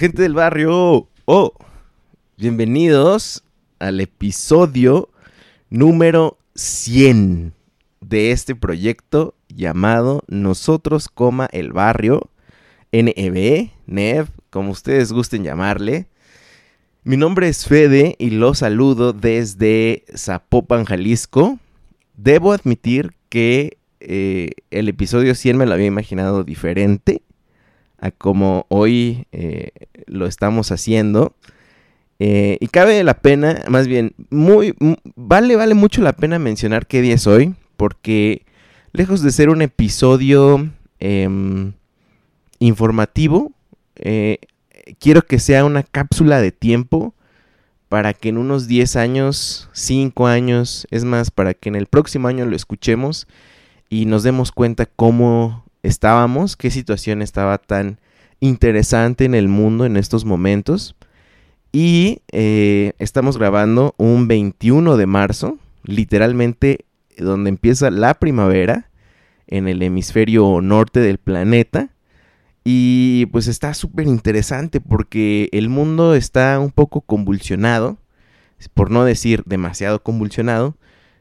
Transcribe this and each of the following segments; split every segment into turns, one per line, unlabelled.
Gente del barrio, oh, bienvenidos al episodio número 100 de este proyecto llamado Nosotros, coma el barrio, NEB, NEV, como ustedes gusten llamarle. Mi nombre es Fede y lo saludo desde Zapopan, Jalisco. Debo admitir que eh, el episodio 100 me lo había imaginado diferente a como hoy eh, lo estamos haciendo. Eh, y cabe la pena, más bien, muy, vale, vale mucho la pena mencionar qué día es hoy, porque lejos de ser un episodio em, informativo, eh, quiero que sea una cápsula de tiempo para que en unos 10 años, 5 años, es más, para que en el próximo año lo escuchemos y nos demos cuenta cómo estábamos, qué situación estaba tan interesante en el mundo en estos momentos. Y eh, estamos grabando un 21 de marzo, literalmente donde empieza la primavera en el hemisferio norte del planeta. Y pues está súper interesante porque el mundo está un poco convulsionado, por no decir demasiado convulsionado.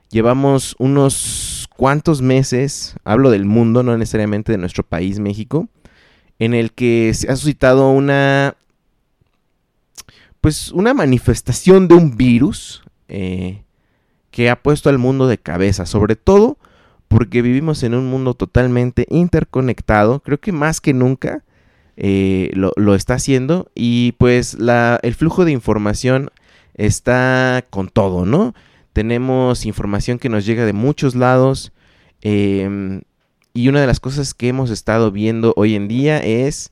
Llevamos unos cuántos meses, hablo del mundo, no necesariamente de nuestro país, México, en el que se ha suscitado una, pues una manifestación de un virus eh, que ha puesto al mundo de cabeza, sobre todo porque vivimos en un mundo totalmente interconectado, creo que más que nunca eh, lo, está haciendo y pues la, el flujo de información está con todo, ¿no? Tenemos información que nos llega de muchos lados. Em, y una de las cosas que hemos estado viendo hoy en día es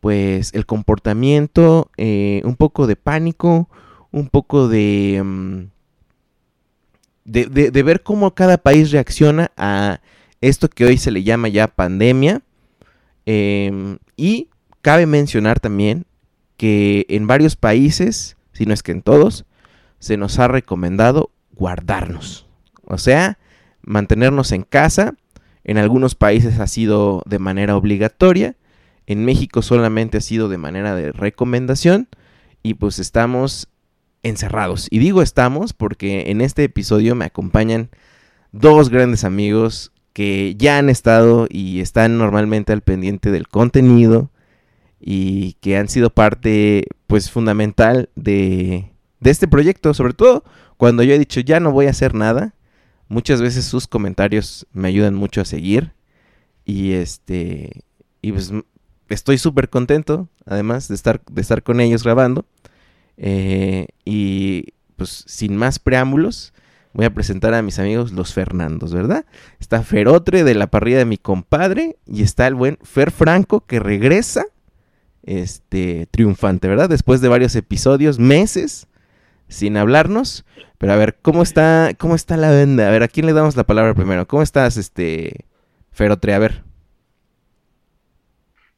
pues el comportamiento, eh, un poco de pánico, un poco em, de, de, ver cómo cada país reacciona a esto que hoy se le llama ya pandemia. Em, y cabe mencionar también que en varios países, si no es que en todos, se nos ha recomendado guardarnos. O sea, mantenernos en casa. En algunos países ha sido de manera obligatoria. En México solamente ha sido de manera de recomendación. Y pues estamos encerrados. Y digo estamos porque en este episodio me acompañan dos grandes amigos que ya han estado y están normalmente al pendiente del contenido y que han sido parte pues fundamental de, de este proyecto, sobre todo cuando yo he dicho ya no voy a hacer nada, muchas veces sus comentarios me ayudan mucho a seguir. Y este. Y pues estoy súper contento, además, de estar, de estar con ellos grabando. Eh, y pues sin más preámbulos, voy a presentar a mis amigos los Fernandos, ¿verdad? Está Ferotre de la parrilla de mi compadre. Y está el buen Fer Franco que regresa. Este, triunfante, ¿verdad? Después de varios episodios, meses sin hablarnos. Pero a ver, ¿cómo está, cómo está la venda? A ver, ¿a quién le damos la palabra primero? ¿Cómo estás, este, Ferotre? A ver.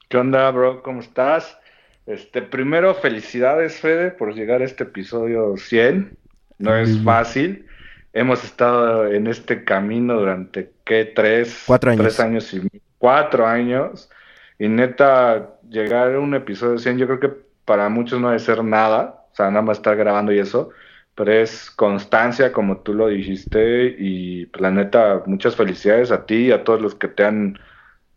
¿Qué onda, bro? ¿Cómo estás? Este, primero, felicidades, Fede, por llegar a este episodio 100. No es fácil. Hemos estado en este camino durante, ¿qué? Tres,
cuatro años.
Tres años y cuatro años. Y neta, llegar a un episodio 100, yo creo que para muchos no debe ser nada. O sea, nada más estar grabando y eso pero es constancia, como tú lo dijiste, y pues, la neta, muchas felicidades a ti y a todos los que te han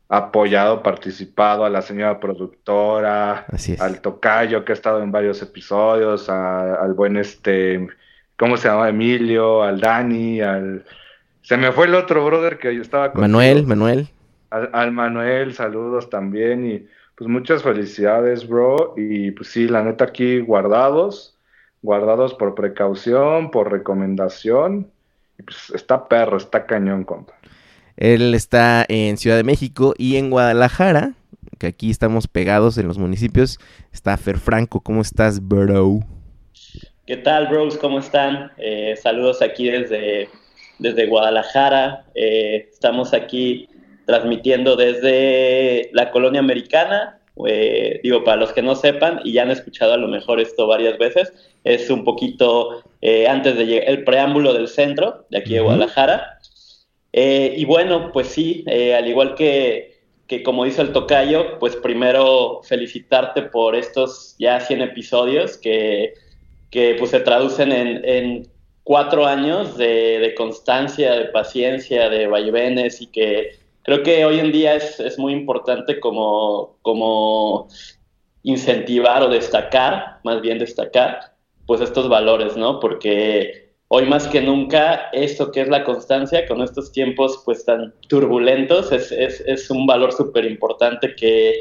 apoyado, participado, a la señora productora, al tocayo que ha estado en varios episodios, al buen este, ¿cómo se llama? Emilio, al Dani, al... Se me fue el otro brother que yo estaba
con... Manuel, Manuel.
Al, Manuel, saludos también y pues muchas felicidades, bro. Y pues sí, la neta aquí guardados, guardados por precaución, por recomendación. Y pues está perro, está cañón, compa.
Él está en Ciudad de México y en Guadalajara, que aquí estamos pegados en los municipios, está Fer Franco. ¿Cómo estás, bro?
¿Qué tal, bros? ¿Cómo están? Eh, saludos aquí desde, desde Guadalajara. Eh, estamos aquí transmitiendo desde la colonia americana. Eh, digo, para los que no sepan y ya han escuchado a lo mejor esto varias veces, es un poquito antes de llegar, el preámbulo del centro de aquí de Guadalajara. Eh, y bueno, pues sí, eh, al igual que, que, como dice el tocayo, pues primero felicitarte por estos ya 100 episodios que, que pues se traducen en, en cuatro años de, de, constancia, de paciencia, de vaivenes y que creo que hoy en día es, es muy importante como, como incentivar o destacar, más bien destacar, pues estos valores, ¿no? Porque hoy más que nunca esto que es la constancia con estos tiempos pues tan turbulentos es, es, es un valor súper importante que,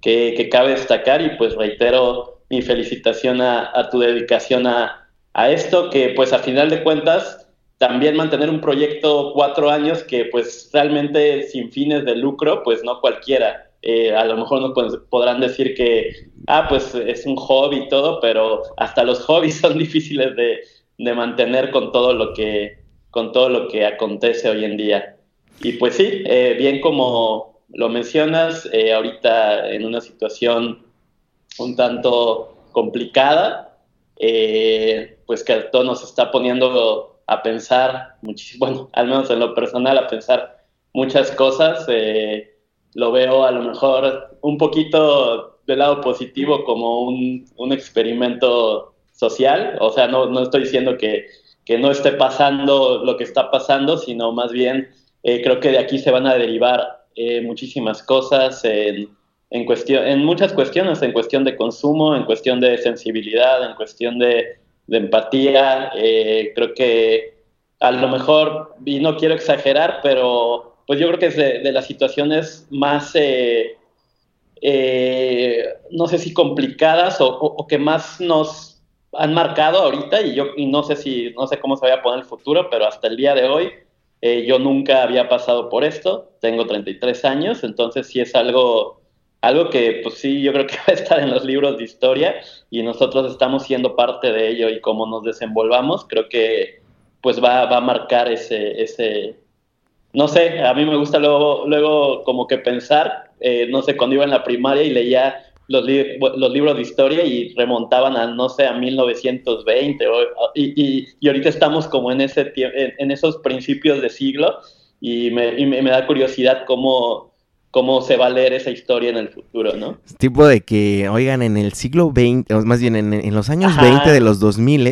que, cabe destacar y pues reitero mi felicitación a, a tu dedicación a, a, esto que pues a final de cuentas también mantener un proyecto cuatro años que pues realmente sin fines de lucro pues no cualquiera eh, a lo mejor no podrán decir que, ah, pues es un hobby y todo, pero hasta los hobbies son difíciles de, de mantener con todo lo que, con todo lo que acontece hoy en día. Y pues sí, eh, bien como lo mencionas, eh, ahorita en una situación un tanto complicada, pues que todo nos está poniendo a pensar muchísimo, bueno, al menos en lo personal, a pensar muchas cosas. lo veo a lo mejor un poquito del lado positivo como un, un experimento social, o sea, no, no estoy diciendo que, que, no esté pasando lo que está pasando, sino más bien eh, creo que de aquí se van a derivar eh, muchísimas cosas en, en, cuestión, en muchas cuestiones, en cuestión de consumo, en cuestión de sensibilidad, en cuestión de, de empatía. Eh, creo que a lo mejor, y no quiero exagerar, pero pues yo creo que es de, las situaciones más... no sé si complicadas o, o, que más nos han marcado ahorita y yo y no sé si no sé cómo se vaya a poner el futuro, pero hasta el día de hoy eh, yo nunca había pasado por esto. Tengo 33 años, entonces sí es algo algo que pues sí yo creo que va a estar en los libros de historia y nosotros estamos siendo parte de ello y cómo nos desenvolvamos, creo que pues va, va a marcar ese ese no sé, a mí me gusta luego, luego como que pensar, eh, no sé, cuando iba en la primaria y leía los, los, libros de historia y remontaban a, no sé, a 1920. y, y, ahorita estamos como en, ese, en, en esos principios de siglo y me, y me, da curiosidad cómo, cómo se va a leer esa historia en el futuro, ¿no?
Tipo de que, oigan, en el siglo XX, o más bien en, en los años 20 de los 2000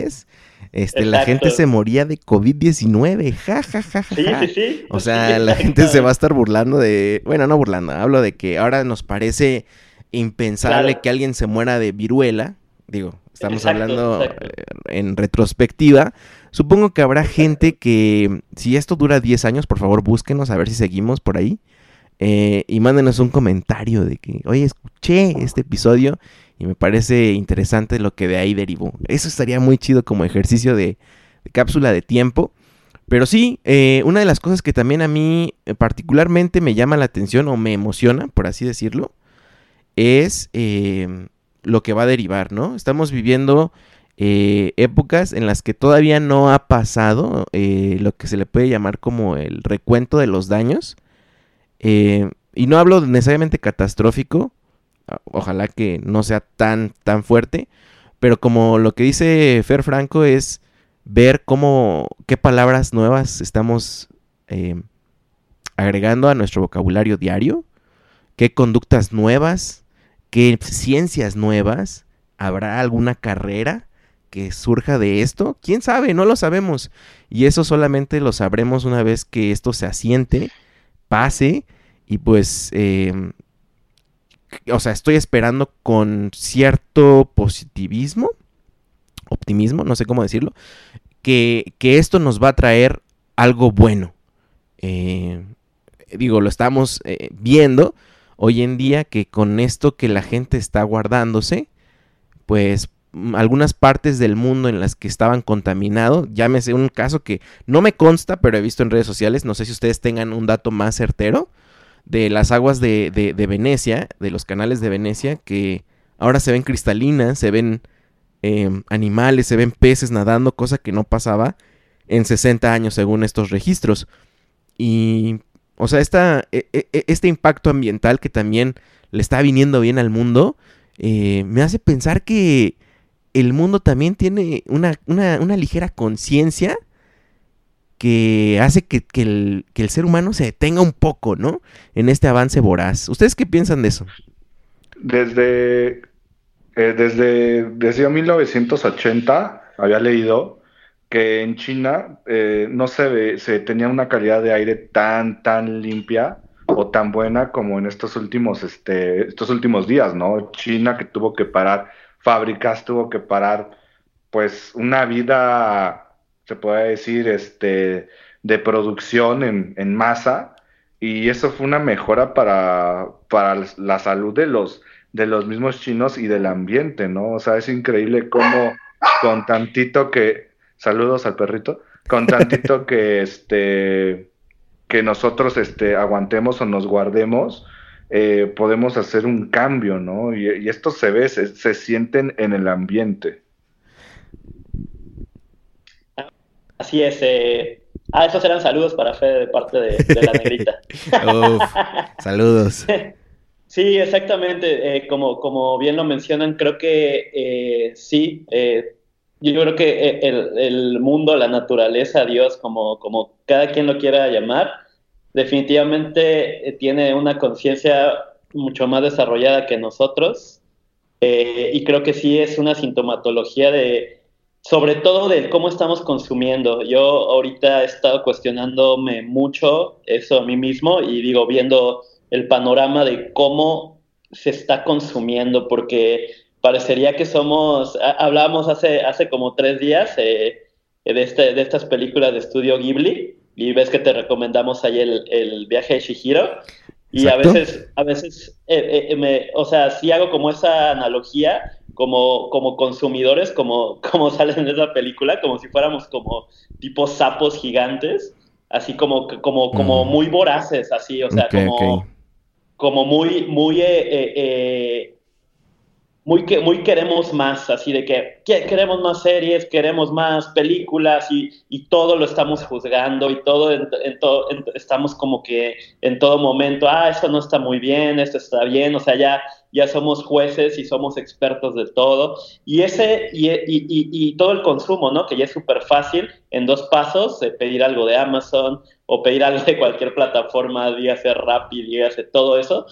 este, la gente se moría de COVID-19, ja, ja, ja, ja.
Sí, sí, sí.
O sea, la gente se va a estar burlando de, bueno, no burlando, hablo de que ahora nos parece impensable que alguien se muera de viruela. Digo, estamos hablando eh, en retrospectiva. Supongo que habrá gente que, si esto dura 10 años, por favor búsquenos a ver si seguimos por ahí. Eh, y mándenos un comentario de que, oye, escuché este episodio y me parece interesante lo que de ahí derivó. Eso estaría muy chido como ejercicio de, cápsula de tiempo. Pero sí, eh, una de las cosas que también a mí particularmente me llama la atención o me emociona, por así decirlo, es em, lo que va a derivar, ¿no? Estamos viviendo eh, épocas en las que todavía no ha pasado eh, lo que se le puede llamar como el recuento de los daños. Eh, y no hablo necesariamente catastrófico, ojalá que no sea tan, tan fuerte, pero como lo que dice Fer Franco es ver cómo, qué palabras nuevas estamos em, agregando a nuestro vocabulario diario, qué conductas nuevas, qué ciencias nuevas, habrá alguna carrera que surja de esto? ¿Quién sabe? No lo sabemos. Y eso solamente lo sabremos una vez que esto se asiente, pase y pues... Eh, o sea, estoy esperando con cierto positivismo, optimismo, no sé cómo decirlo, que, esto nos va a traer algo bueno. Eh, digo, lo estamos eh, viendo hoy en día que con esto que la gente está guardándose, pues algunas partes del mundo en las que estaban contaminados, llámese un caso que no me consta, pero he visto en redes sociales, no sé si ustedes tengan un dato más certero, de las aguas de, de, Venecia, de los canales de Venecia, que ahora se ven cristalinas, se ven em, animales, se ven peces nadando, cosa que no pasaba en 60 años según estos registros. Y, o sea, esta, e, e, e, este impacto ambiental que también le está viniendo bien al mundo, eh, me hace pensar que el mundo también tiene una, una, una ligera conciencia que hace que, el, ser humano se detenga un poco, ¿no? En este avance voraz. ¿Ustedes qué piensan de eso?
Desde, eh, desde, desde 1980 había leído que en China eh, no se, ve, se tenía una calidad de aire tan, tan limpia o tan buena como en estos últimos, este, estos últimos días, ¿no? China que tuvo que parar fábricas, tuvo que parar pues una vida se puede decir, este, de producción en, masa. Y eso fue una mejora para, para la salud de los, de los mismos chinos y del ambiente, ¿no? O sea, es increíble cómo con tantito que, saludos al perrito, con tantito que, este, que nosotros este, aguantemos o nos guardemos, eh, podemos hacer un cambio, ¿no? Y, esto se ve, se, se sienten en el ambiente.
Así es. Eh... Ah, esos eran saludos para Fede de parte de, la negrita.
saludos.
Sí, exactamente. Eh, como, como bien lo mencionan, creo que eh, sí. Eh, yo creo que el, mundo, la naturaleza, Dios, como, como cada quien lo quiera llamar, definitivamente tiene una conciencia mucho más desarrollada que nosotros. y creo que sí es una sintomatología de, sobre todo de cómo estamos consumiendo. Yo ahorita he estado cuestionándome mucho eso a mí mismo y digo, viendo el panorama de cómo se está consumiendo, porque parecería que somos, hablábamos hace, hace como tres días eh, de, este, de estas películas de estudio Ghibli, y ves que te recomendamos ahí el, el viaje de Shihiro, y a veces, a veces, eh, eh, me, o sea, sí hago como esa analogía, como, como consumidores, como, como salen en esa película, como si fuéramos como tipo sapos gigantes, así como, como, como mm. muy voraces, así, o sea, como, como muy, muy eh, muy, que, muy queremos más, así de que, queremos más series, queremos más películas y, y todo lo estamos juzgando y todo, en, todo estamos como que en todo momento, ah, esto no está muy bien, esto está bien, o sea, ya, ya somos jueces y somos expertos de todo. Y ese, y, y, y todo el consumo, ¿no? Que ya es súper fácil en dos pasos, pedir algo de Amazon o pedir algo de cualquier plataforma, dígase Rappi, dígase todo eso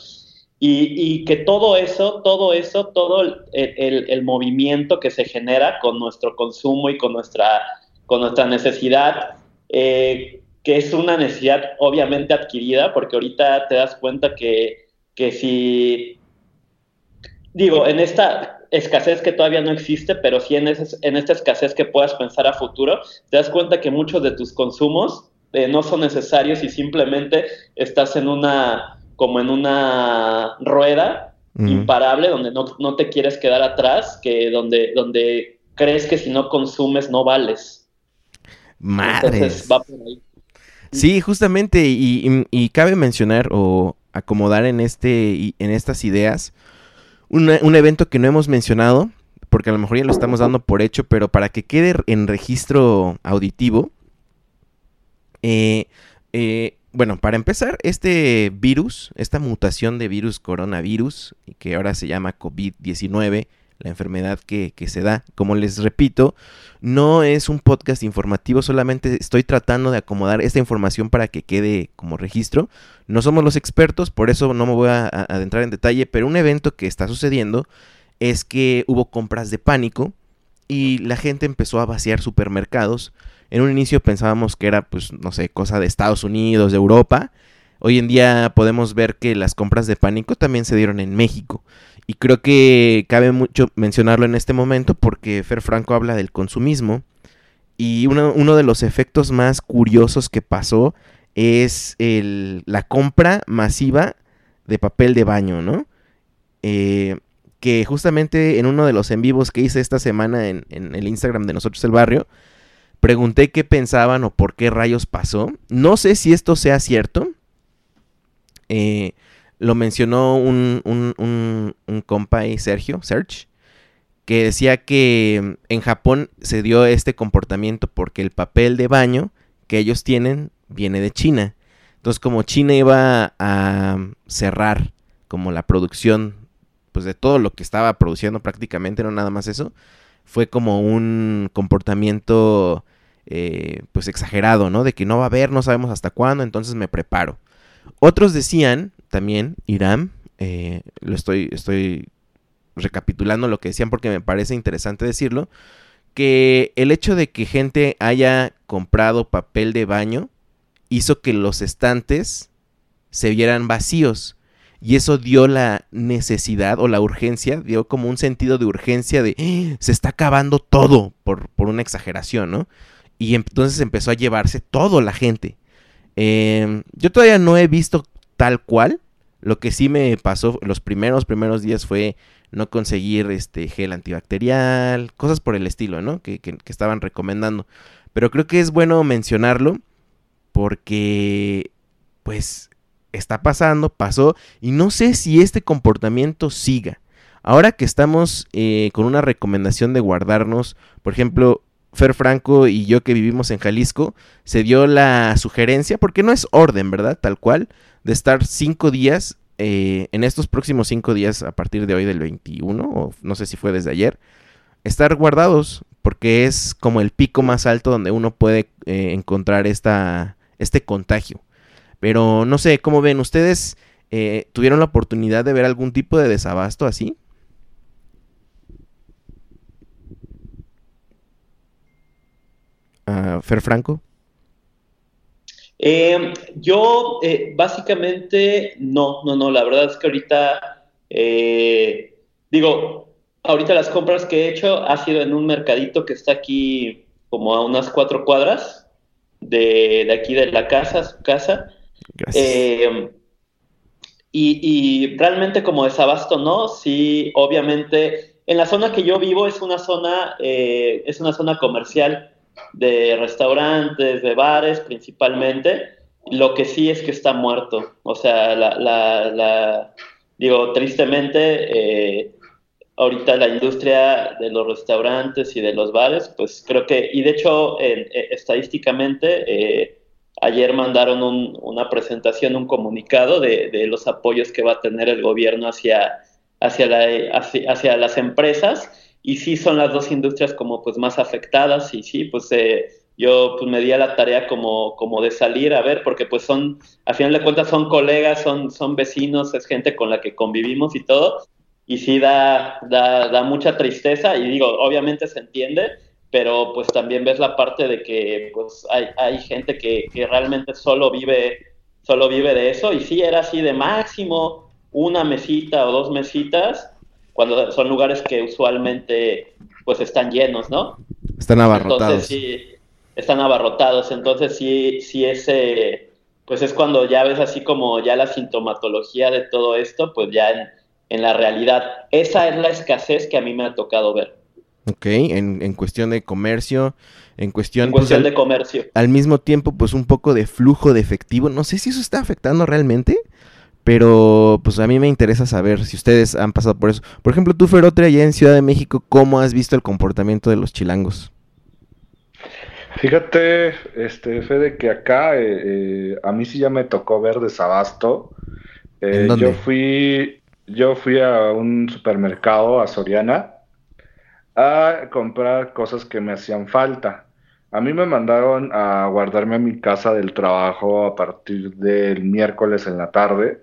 y, que todo eso, todo eso, todo el, movimiento que se genera con nuestro consumo y con nuestra, con nuestra necesidad, eh, que es una necesidad obviamente adquirida, porque ahorita te das cuenta que, que si, digo, en esta escasez que todavía no existe, pero sí en, en esta escasez que puedas pensar a futuro, te das cuenta que muchos de tus consumos eh, no son necesarios y simplemente estás en una como en una rueda imparable donde no, te quieres quedar atrás, que donde, donde crees que si no consumes no vales.
Madre. Sí, justamente, y, cabe mencionar o acomodar en, este, en estas ideas un evento que no hemos mencionado, porque a lo mejor ya lo estamos dando por hecho, pero para que quede en registro auditivo, eh, eh, bueno, para empezar, este virus, esta mutación de virus coronavirus, que ahora se llama COVID-19, la enfermedad que, se da, como les repito, no es un podcast informativo, solamente estoy tratando de acomodar esta información para que quede como registro. No somos los expertos, por eso no me voy a, adentrar en detalle, pero un evento que está sucediendo es que hubo compras de pánico y la gente empezó a vaciar supermercados. En un inicio pensábamos que era, pues, no sé, cosa de Estados Unidos, de Europa. Hoy en día podemos ver que las compras de pánico también se dieron en México. Y creo que cabe mucho mencionarlo en este momento porque Fer Franco habla del consumismo. Y uno, de los efectos más curiosos que pasó es el, la compra masiva de papel de baño, ¿no? Eh, que justamente en uno de los en vivos que hice esta semana en, el Instagram de nosotros el barrio, pregunté qué pensaban o por qué rayos pasó. No sé si esto sea cierto. Eh, lo mencionó un, un, un, compa ahí, Sergio, Serge, que decía que en Japón se dio este comportamiento porque el papel de baño que ellos tienen viene de China. Entonces, como China iba a cerrar como la producción pues de todo lo que estaba produciendo prácticamente, no nada más eso, fue como un comportamiento eh, pues exagerado, ¿no? De que no va a haber, no sabemos hasta cuándo, entonces me preparo. Otros decían también, Irán, eh, lo estoy, estoy recapitulando lo que decían porque me parece interesante decirlo, que el hecho de que gente haya comprado papel de baño hizo que los estantes se vieran vacíos. Y eso dio la necesidad o la urgencia, dio como un sentido de urgencia de ¡Ah! se está acabando todo por, por, una exageración, ¿no? Y entonces empezó a llevarse todo la gente. Em, yo todavía no he visto tal cual. Lo que sí me pasó los primeros, primeros días fue no conseguir este gel antibacterial, cosas por el estilo, ¿no? Que, que, estaban recomendando. Pero creo que es bueno mencionarlo porque, pues, está pasando, pasó, y no sé si este comportamiento siga. Ahora que estamos eh, con una recomendación de guardarnos, por ejemplo, Fer Franco y yo que vivimos en Jalisco, se dio la sugerencia, porque no es orden, ¿verdad? Tal cual, de estar cinco días, eh, en estos próximos cinco días, a partir de hoy del 21, o no sé si fue desde ayer, estar guardados, porque es como el pico más alto donde uno puede eh, encontrar esta, este contagio. Pero no sé, ¿cómo ven? ¿Ustedes eh, tuvieron la oportunidad de ver algún tipo de desabasto así? Uh, Fer Franco.
Eh, yo eh, básicamente no, no, no, la verdad es que ahorita, digo, ahorita las compras que he hecho ha sido en un mercadito que está aquí como a unas cuatro cuadras de, de aquí de la casa, su casa, eh, y, realmente como desabasto, ¿no? Sí, obviamente, en la zona que yo vivo es una zona, eh, es una zona comercial de restaurantes, de bares principalmente. Lo que sí es que está muerto. O sea, la, digo, tristemente, eh, ahorita la industria de los restaurantes y de los bares, pues creo que, y de hecho, estadísticamente, Ayer mandaron una presentación, un comunicado de, los apoyos que va a tener el gobierno hacia, la, hacia, las empresas y sí son las dos industrias como pues más afectadas y sí, pues eh, yo pues me di a la tarea como, como de salir a ver, porque pues son, a final de cuentas son colegas, son, son vecinos, es gente con la que convivimos y todo, y sí da, da, da mucha tristeza y digo, obviamente se entiende, pero pues también ves la parte de que pues hay, hay gente que, que, realmente solo vive, solo vive de eso y sí era así de máximo una mesita o dos mesitas cuando son lugares que usualmente pues están llenos, ¿no?
Están abarrotados.
Entonces sí, están abarrotados, entonces sí, sí ese, pues es cuando ya ves así como ya la sintomatología de todo esto, pues ya en, en la realidad. Esa es la escasez que a mí me ha tocado ver.
Ok, en, en cuestión de comercio, en cuestión,
en pues, cuestión de comercio.
Al mismo tiempo, pues un poco de flujo de efectivo. No sé si eso está afectando realmente, pero pues a mí me interesa saber si ustedes han pasado por eso. Por ejemplo, tú, Ferotre, allá en Ciudad de México, ¿cómo has visto el comportamiento de los chilangos?
Fíjate, este, Fede, que acá eh, eh, a mí sí ya me tocó ver desabasto. Eh, yo fui, yo fui a un supermercado a Soriana a comprar cosas que me hacían falta. A mí me mandaron a guardarme a mi casa del trabajo a partir del miércoles en la tarde.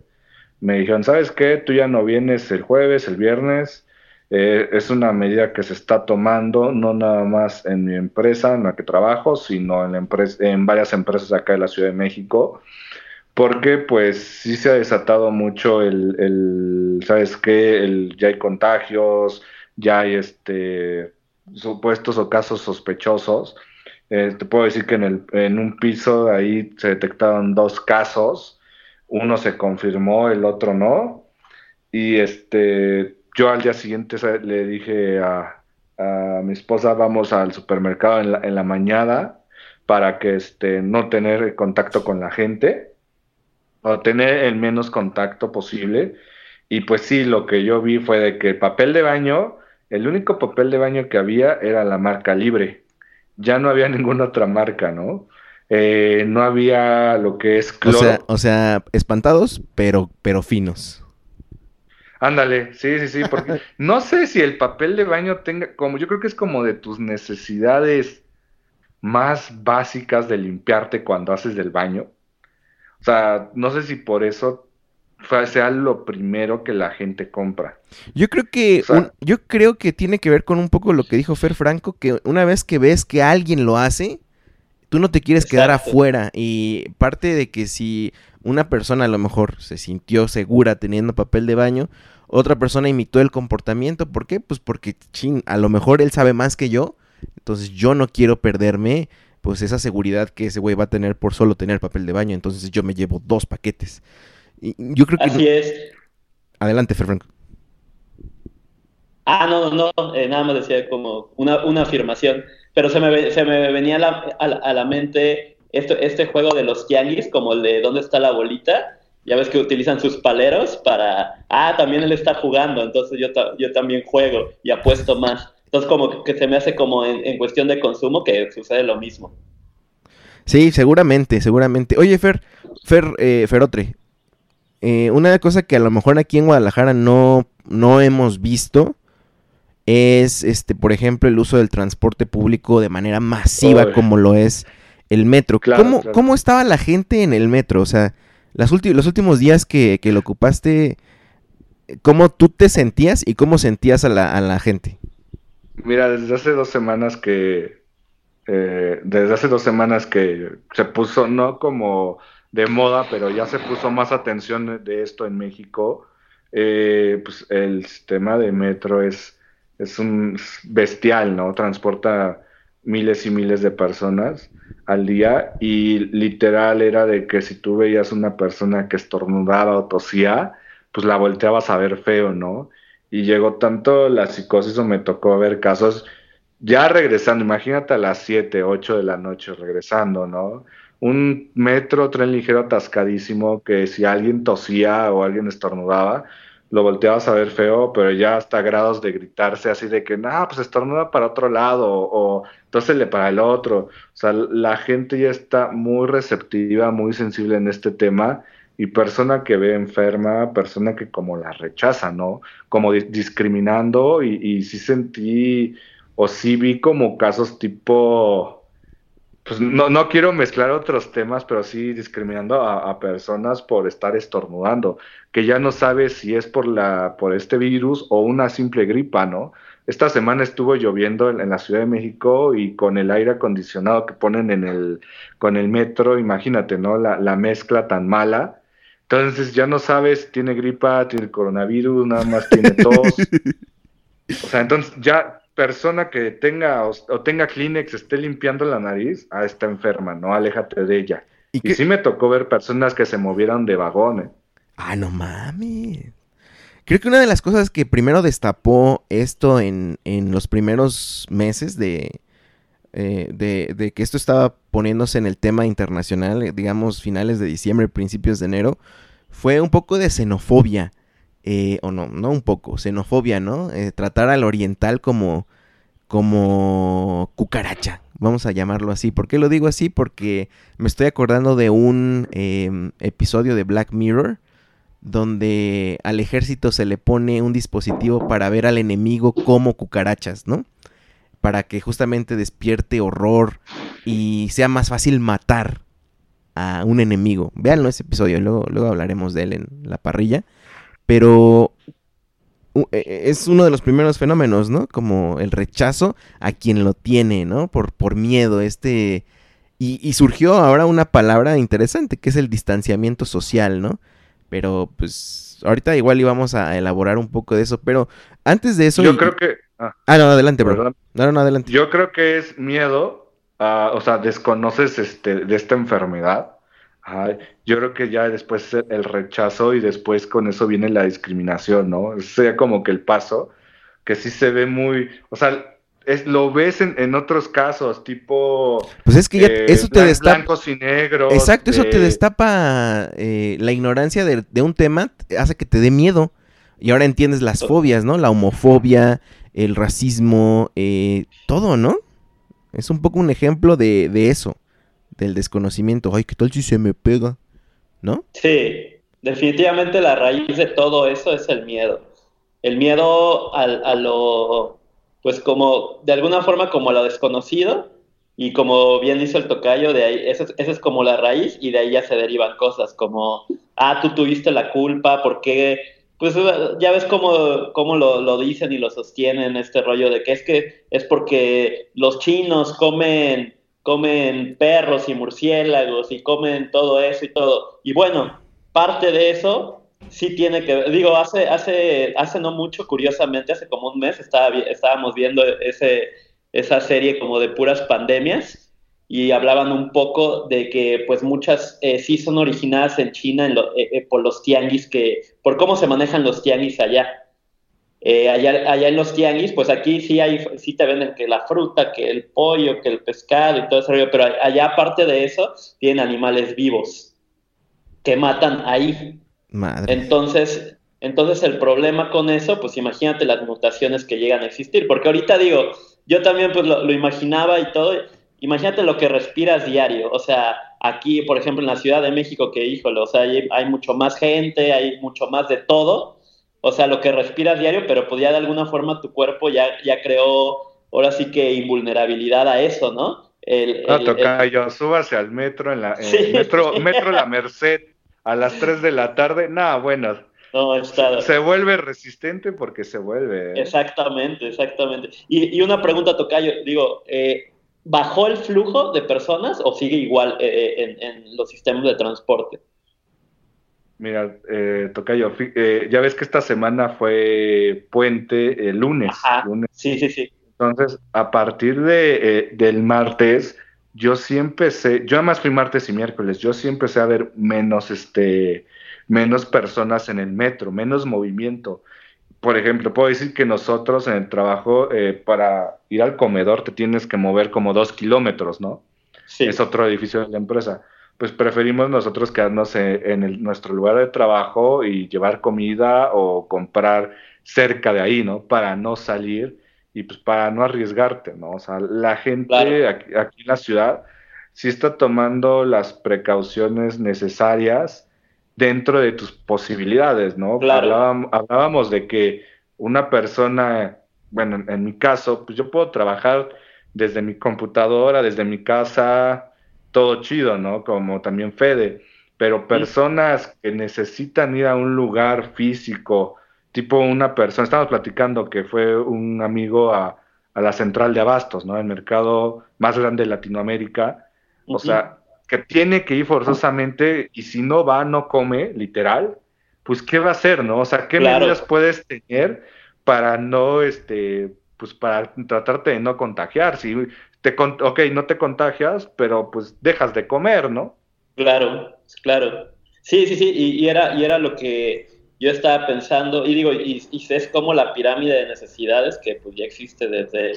Me dijeron, ¿sabes qué? Tú ya no vienes el jueves, el viernes. Eh, es una medida que se está tomando no nada más en mi empresa en la que trabajo, sino en, la empresa, en varias empresas acá de la Ciudad de México, porque pues sí se ha desatado mucho el, el ¿sabes qué? Ya hay contagios, ya hay este, supuestos o casos sospechosos. Eh, te puedo decir que en, el, en un piso ahí se detectaron dos casos, uno se confirmó, el otro no, y este yo al día siguiente le dije a, mi esposa, vamos al supermercado en la, en la mañana para que este, no tener contacto con la gente o tener el menos contacto posible. Y pues sí, lo que yo vi fue de que el papel de baño, el único papel de baño que había era la marca libre. Ya no había ninguna otra marca, ¿no? Eh, no había lo que es
cloro. O sea, o sea, espantados, pero, pero finos.
Ándale, sí, sí, sí, porque no sé si el papel de baño tenga, como yo creo que es como de tus necesidades más básicas de limpiarte cuando haces del baño. O sea, no sé si por eso sea lo primero que la gente compra.
Yo creo que yo creo que tiene que ver con un poco lo que dijo Fer Franco, que una vez que ves que alguien lo hace, tú no te quieres quedar afuera y parte de que si una persona a lo mejor se sintió segura teniendo papel de baño, otra persona imitó el comportamiento. ¿Por qué? Pues porque, chin, a lo mejor él sabe más que yo. Entonces yo no quiero perderme pues esa seguridad que ese güey va a tener por solo tener papel de baño. Entonces yo me llevo dos paquetes. Y yo creo que...
Así es.
Adelante, Fer Franco.
Ah, no, no, eh, nada más decía como una, una afirmación. Pero se me, se me venía a la, a la, mente este, este juego de los tianguis, como el de ¿Dónde está la bolita? Ya ves que utilizan sus paleros para, ah, también él está jugando, entonces yo, yo también juego y apuesto más. Entonces como que se me hace como en, cuestión de consumo que sucede lo mismo.
Sí, seguramente, seguramente. Oye, Fer, Fer, eh, Ferotre, eh, una cosa que a lo mejor aquí en Guadalajara no, no hemos visto es, este, por ejemplo, el uso del transporte público de manera masiva como lo es el metro. ¿Cómo, ¿Cómo estaba la gente en el metro? O sea, las los últimos días que, lo ocupaste, ¿cómo tú te sentías y cómo sentías a la, a la gente?
Mira, desde hace dos semanas que, eh, desde hace dos semanas que se puso, no como de moda, pero ya se puso más atención de esto en México, eh, pues el sistema de metro es, es un bestial, ¿no? Transporta miles y miles de personas al día y literal era de que si tú veías una persona que estornudaba o tosía, pues la volteabas a ver feo, ¿no? Y llegó tanto la psicosis o me tocó ver casos ya regresando, imagínate a las 7, 8 de la noche regresando, ¿no? Un metro, tren ligero atascadísimo que si alguien tosía o alguien estornudaba, lo volteabas a ver feo, pero ya hasta grados de gritarse así de que, no, pues estornuda para otro lado o entonces le para el otro. O sea, la gente ya está muy receptiva, muy sensible en este tema y persona que ve enferma, persona que como la rechaza, ¿no? Como discriminando y, y sí sentí o sí vi como casos tipo pues no, no quiero mezclar otros temas, pero sí discriminando a, personas por estar estornudando, que ya no sabes si es por la, por este virus o una simple gripa, ¿no? Esta semana estuvo lloviendo en, la Ciudad de México y con el aire acondicionado que ponen en el, con el metro, imagínate, ¿no? La, la mezcla tan mala. Entonces ya no sabes, tiene gripa, tiene coronavirus, nada más tiene tos. O sea, entonces ya persona que tenga o, tenga Kleenex esté limpiando la nariz, ah, está enferma, no aléjate de ella. Y, sí me tocó ver personas que se movieron de vagones.
Ah, no mames. Creo que una de las cosas que primero destapó esto en, en los primeros meses de, eh, de, de, que esto estaba poniéndose en el tema internacional, eh, digamos finales de diciembre, principios de enero, fue un poco de xenofobia eh, o no, no un poco, xenofobia, ¿no? Eh, tratar al oriental como, como cucaracha, vamos a llamarlo así. ¿Por qué lo digo así? Porque me estoy acordando de un em, episodio de Black Mirror donde al ejército se le pone un dispositivo para ver al enemigo como cucarachas, ¿no? Para que justamente despierte horror y sea más fácil matar a un enemigo. Véanlo ese episodio, luego, luego hablaremos de él en la parrilla. Pero e, es uno de los primeros fenómenos, ¿no? Como el rechazo a quien lo tiene, ¿no? Por, por miedo, este... Y, surgió ahora una palabra interesante, que es el distanciamiento social, ¿no? Pero pues ahorita igual íbamos a elaborar un poco de eso, pero antes de eso...
Yo creo que...
Ah, ah no, adelante, bro. No, no, adelante.
Yo creo que es miedo, a, o sea, desconoces este, de esta enfermedad yo creo que ya después el rechazo y después con eso viene la discriminación, ¿no? Sería como que el paso, que sí se ve muy, o sea, es, lo ves en, otros casos, tipo...
Pues es que ya eh, eso te destapa...
Blancos y negros.
Exacto, eso te destapa eh, la ignorancia de, un tema, hace que te dé miedo. Y ahora entiendes las fobias, ¿no? La homofobia, el racismo, eh, todo, ¿no? Es un poco un ejemplo de, de eso del desconocimiento. Ay, ¿qué tal si se me pega? ¿No?
Sí, definitivamente la raíz de todo eso es el miedo. El miedo a, lo, pues como, de alguna forma como a lo desconocido, y como bien dice el tocayo, de ahí, esa es, como la raíz, y de ahí ya se derivan cosas como, ah, tú tuviste la culpa, ¿por qué? Pues ya ves cómo, cómo lo, lo, dicen y lo sostienen este rollo de que es que es porque los chinos comen comen perros y murciélagos y comen todo eso y todo. Y bueno, parte de eso sí tiene que digo, hace, hace, hace no mucho, curiosamente, hace como un mes estaba, estábamos viendo ese, esa serie como de puras pandemias y hablaban un poco de que pues muchas eh, sí son originadas en China en eh, eh, por los tianguis que, por cómo se manejan los tianguis allá. Eh, allá, allá, en los tianguis, pues aquí sí hay, sí te venden que la fruta, que el pollo, que el pescado y todo eso, pero allá aparte de eso, tienen animales vivos que matan ahí.
Madre.
Entonces, entonces el problema con eso, pues imagínate las mutaciones que llegan a existir, porque ahorita digo, yo también pues lo, imaginaba y todo, imagínate lo que respiras diario, o sea, aquí, por ejemplo, en la Ciudad de México, que híjole, o sea, hay mucho más gente, hay mucho más de todo, o sea, lo que respiras diario, pero pues ya de alguna forma tu cuerpo ya, ya creó, ahora sí que invulnerabilidad a eso, ¿no?
El, no, toca yo, súbase al metro, en la, metro, metro La Merced a las 3 de la tarde, nada, bueno.
No, está...
Se vuelve resistente porque se vuelve.
¿eh? Exactamente, exactamente. Y, y, una pregunta, Tocayo, digo, eh, ¿bajó el flujo de personas o sigue igual eh, en, en los sistemas de transporte?
Mira, eh, Tocayo, eh, ya ves que esta semana fue puente el lunes,
Sí, sí, sí.
Entonces, a partir de, eh, del martes, yo sí empecé, yo además fui martes y miércoles, yo sí empecé a ver menos, este, menos personas en el metro, menos movimiento. Por ejemplo, puedo decir que nosotros en el trabajo, eh, para ir al comedor te tienes que mover como dos kilómetros, ¿no? Sí. Es otro edificio de la empresa pues preferimos nosotros quedarnos en, nuestro lugar de trabajo y llevar comida o comprar cerca de ahí, ¿no? Para no salir y pues para no arriesgarte, ¿no? O sea, la gente aquí, en la ciudad sí está tomando las precauciones necesarias dentro de tus posibilidades, ¿no? Hablábamos, de que una persona, bueno, en mi caso, pues yo puedo trabajar desde mi computadora, desde mi casa, todo chido, ¿no? Como también Fede, pero personas que necesitan ir a un lugar físico, tipo una persona, estamos platicando que fue un amigo a, la central de abastos, ¿no? El mercado más grande de Latinoamérica, o sea, que tiene que ir forzosamente y si no va, no come, literal, pues ¿qué va a hacer, no? O sea, ¿qué medidas puedes tener para no, este, pues para tratarte de no contagiar? Si te, ok, no te contagias, pero pues dejas de comer, ¿no?
Claro, claro. Sí, sí, sí, y, era, y era lo que yo estaba pensando, y digo, y, y, es como la pirámide de necesidades que pues ya existe desde,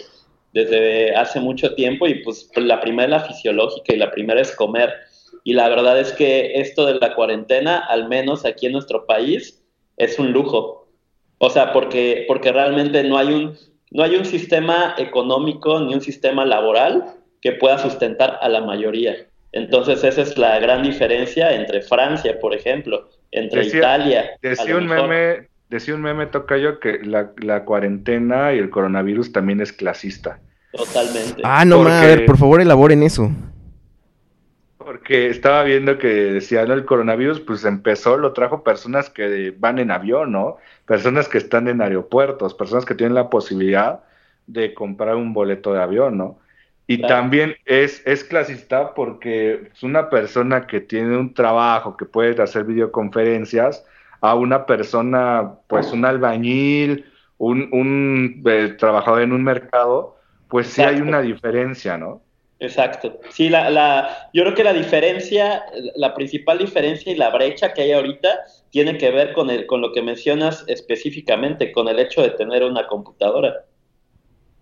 desde hace mucho tiempo, y pues la primera es la fisiológica y la primera es comer. Y la verdad es que esto de la cuarentena, al menos aquí en nuestro país, es un lujo. O sea, porque, porque realmente no hay un, no hay un sistema económico ni un sistema laboral que pueda sustentar a la mayoría. Entonces esa es la gran diferencia entre Francia, por ejemplo, entre Italia.
Decía un, meme, decía un meme, toca yo, que la, cuarentena y el coronavirus también es clasista.
Totalmente.
Ah, no, a ver, por favor elaboren eso.
Porque estaba viendo que decían el coronavirus, pues empezó, lo trajo personas que van en avión, ¿no? Personas que están en aeropuertos, personas que tienen la posibilidad de comprar un boleto de avión, ¿no? Y también es, es clasista porque es una persona que tiene un trabajo, que puede hacer videoconferencias, a una persona, pues un albañil, un, un eh, trabajador en un mercado, pues sí hay una diferencia, ¿no?
Exacto. Sí, la, la, yo creo que la diferencia, la principal diferencia y la brecha que hay ahorita tiene que ver con, el, con lo que mencionas específicamente, con el hecho de tener una computadora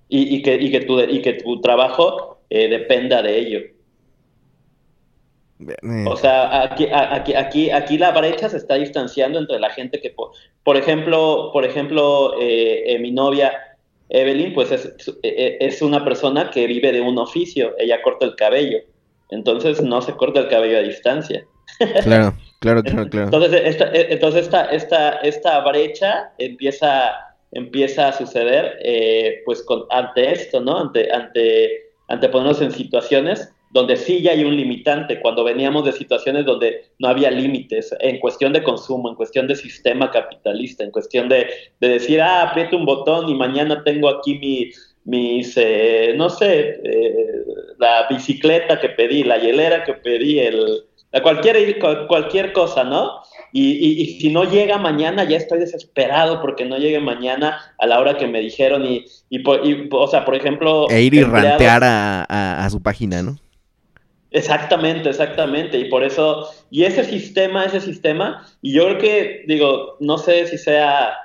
y, y, que, y, que, tu, y que tu trabajo eh, dependa de ello. Eh. O sea, aquí, aquí, aquí, aquí la brecha se está distanciando entre la gente que, por, ejemplo, por ejemplo, eh, mi novia Evelyn, pues es, es, una persona que vive de un oficio, ella corta el cabello, entonces no se corta el cabello a distancia.
Claro, claro, claro, claro.
Entonces, esta, entonces esta, esta, esta brecha empieza empieza a suceder eh, pues con, ante esto, ¿no? Ante, ante, ante ponernos en situaciones donde sí ya hay un limitante, cuando veníamos de situaciones donde no había límites, en cuestión de consumo, en cuestión de sistema capitalista, en cuestión de, de decir, ah, aprieto un botón y mañana tengo aquí mi, mis, eh, no sé, eh, la bicicleta que pedí, la hielera que pedí, el, cualquier, cualquier cosa, ¿no? Y, si no llega mañana, ya estoy desesperado porque no llegue mañana a la hora que me dijeron. Y, y, o sea, por ejemplo.
E ir y rantear a, su página, ¿no?
Exactamente, exactamente. Y por eso. Y ese sistema, ese sistema. Y yo creo que, digo, no sé si sea.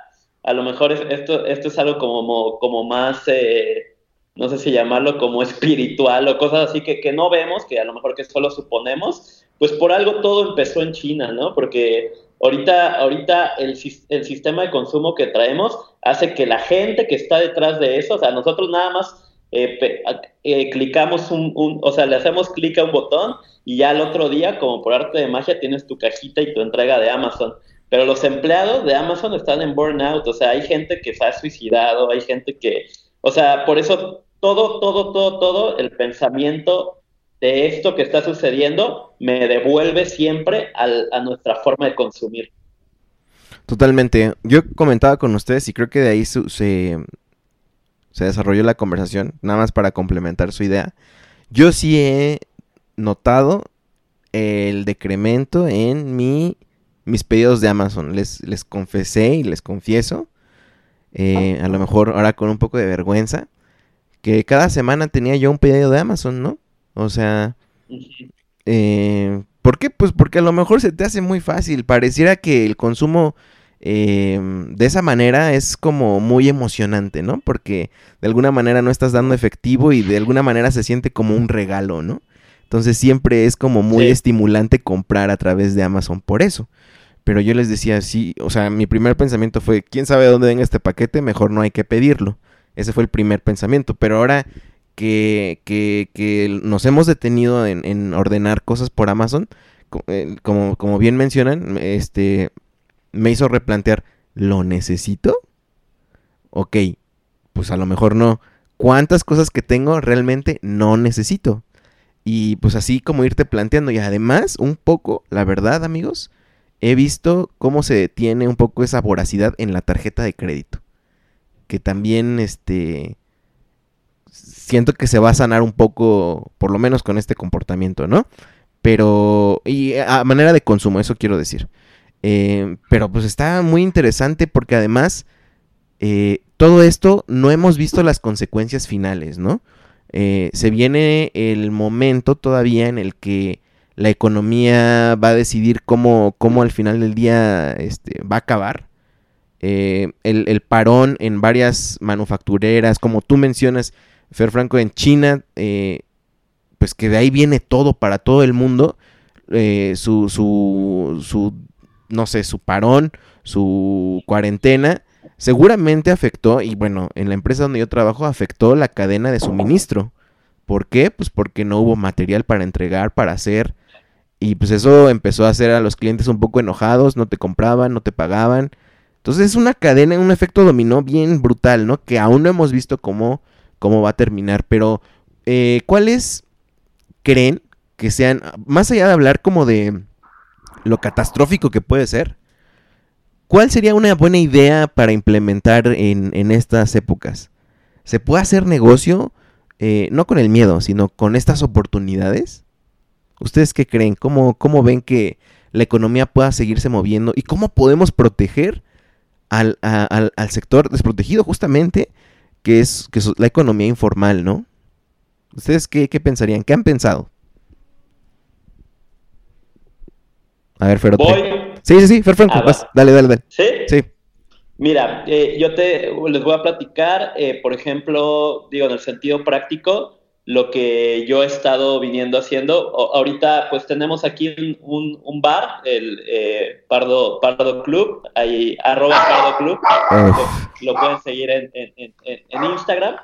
A lo mejor esto, esto es algo como, como más. Eh, no sé si llamarlo como espiritual o cosas así que, que no vemos, que a lo mejor que solo suponemos, pues por algo todo empezó en China, ¿no? Porque ahorita, ahorita el, el, sistema de consumo que traemos hace que la gente que está detrás de eso, o sea, nosotros nada más eh, eh, clicamos un, un, o sea, le hacemos clic a un botón y ya al otro día, como por arte de magia, tienes tu cajita y tu entrega de Amazon. Pero los empleados de Amazon están en burnout, o sea, hay gente que se ha suicidado, hay gente que, o sea, por eso todo, todo, todo, todo el pensamiento de esto que está sucediendo me devuelve siempre a nuestra forma de consumir.
Totalmente. Yo comentaba con ustedes y creo que de ahí se, se desarrolló la conversación, nada más para complementar su idea. Yo sí he notado el decremento en mi, mis pedidos de Amazon. Les, les confesé y les confieso, eh, a lo mejor ahora con un poco de vergüenza, que cada semana tenía yo un pedido de Amazon, ¿no? O sea, eh, ¿por qué? Pues porque a lo mejor se te hace muy fácil. Pareciera que el consumo em, de esa manera es como muy emocionante, ¿no? Porque de alguna manera no estás dando efectivo y de alguna manera se siente como un regalo, ¿no? Entonces siempre es como muy estimulante comprar a través de Amazon por eso. Pero yo les decía, sí, o sea, mi primer pensamiento fue, ¿quién sabe dónde venga este paquete? Mejor no hay que pedirlo. Ese fue el primer pensamiento. Pero ahora que, que, nos hemos detenido en, ordenar cosas por Amazon, eh, como, como bien mencionan, este, me hizo replantear, ¿lo necesito? Ok, pues a lo mejor no. ¿Cuántas cosas que tengo realmente no necesito? Y pues así como irte planteando. Y además, un poco, la verdad, amigos, he visto cómo se detiene un poco esa voracidad en la tarjeta de crédito. Que también, este, siento que se va a sanar un poco, por lo menos con este comportamiento, ¿no? Pero, y a manera de consumo, eso quiero decir. Eh, pero pues está muy interesante porque además eh, todo esto no hemos visto las consecuencias finales, ¿no? Eh, se viene el momento todavía en el que la economía va a decidir cómo, cómo al final del día este, va a acabar. el, el, parón en varias manufactureras, como tú mencionas, Fer Franco en China, pues que de ahí viene todo para todo el mundo, su, su, su, no sé, su parón, su cuarentena, seguramente afectó, y bueno, en la empresa donde yo trabajo afectó la cadena de suministro. ¿Por qué? Pues porque no hubo material para entregar, para hacer. Y pues eso empezó a hacer a los clientes un poco enojados, no te compraban, no te pagaban. Entonces es una cadena, un efecto dominó bien brutal, ¿no? Que aún no hemos visto cómo cómo va a terminar, pero eh, ¿cuáles creen que sean, más allá de hablar como de lo catastrófico que puede ser, ¿cuál sería una buena idea para implementar en, estas épocas? ¿Se puede hacer negocio? Eh, no con el miedo, sino con estas oportunidades. ¿Ustedes qué creen? ¿Cómo, ¿Cómo ven que la economía pueda seguirse moviendo? ¿Y cómo podemos proteger al, al sector desprotegido justamente, que es, que es la economía informal, ¿no? ¿Ustedes qué, pensarían? ¿Qué han pensado? A ver, Fer. Sí, sí, sí, Fer Franco, ah, dale, dale, dale.
¿Sí? Sí. Mira, eh, yo te les voy a platicar, eh, por ejemplo, digo, en el sentido práctico, lo que yo he estado viniendo haciendo. ahorita, pues tenemos aquí un, bar, el eh, Pardo, Pardo Club, ahí, arroba Pardo Club, lo, pueden seguir en, en Instagram.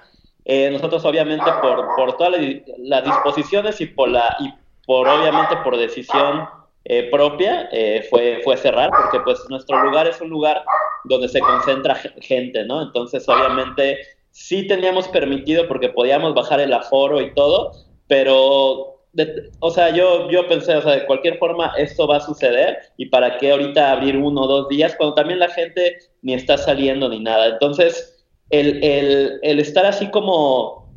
Eh, nosotros obviamente por, por todas las disposiciones y por, la, y por obviamente por decisión eh, propia eh, fue, fue cerrar porque pues nuestro lugar es un lugar donde se concentra gente, ¿no? Entonces obviamente sí teníamos permitido porque podíamos bajar el aforo y todo, pero o sea, yo, yo pensé, o sea, de cualquier forma esto va a suceder y para qué ahorita abrir uno o dos días cuando también la gente ni está saliendo ni nada. Entonces, el, estar así como,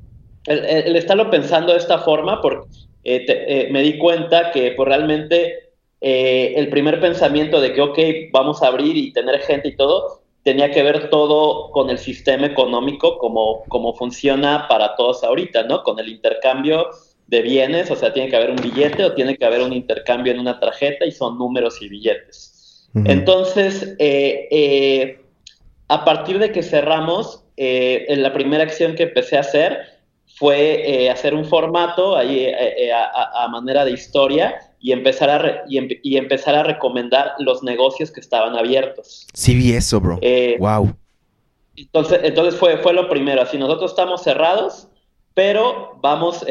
el, estarlo pensando de esta forma, porque eh, me di cuenta que pues, realmente eh, el primer pensamiento de que, ok, vamos a abrir y tener gente y todo, tenía que ver todo con el sistema económico, como, como funciona para todos ahorita, ¿no? Con el intercambio de bienes, o sea, tiene que haber un billete o tiene que haber un intercambio en una tarjeta y son números y billetes. Entonces, eh, a partir de que cerramos, eh, la primera acción que empecé a hacer fue eh, hacer un formato ahí eh, a, manera de historia y empezar a y, empezar a recomendar los negocios que estaban abiertos.
Sí vi eso, bro. wow.
Entonces, entonces fue, fue lo primero. Así nosotros estamos cerrados, pero vamos,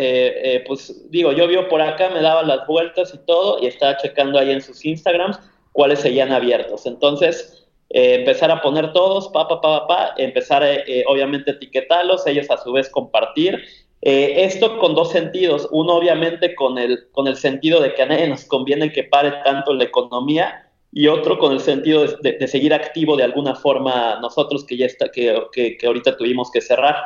pues digo, yo vio por acá, me daba las vueltas y todo y estaba checando ahí en sus Instagrams cuáles seguían abiertos. Entonces, eh, empezar a poner todos, pa, pa, pa, pa, empezar eh, eh, obviamente etiquetarlos, ellos a su vez compartir. Esto con dos sentidos, uno obviamente con el, con el sentido de que a nadie nos conviene que pare tanto la economía y otro con el sentido de, seguir activo de alguna forma nosotros que ya está, que, que, ahorita tuvimos que cerrar.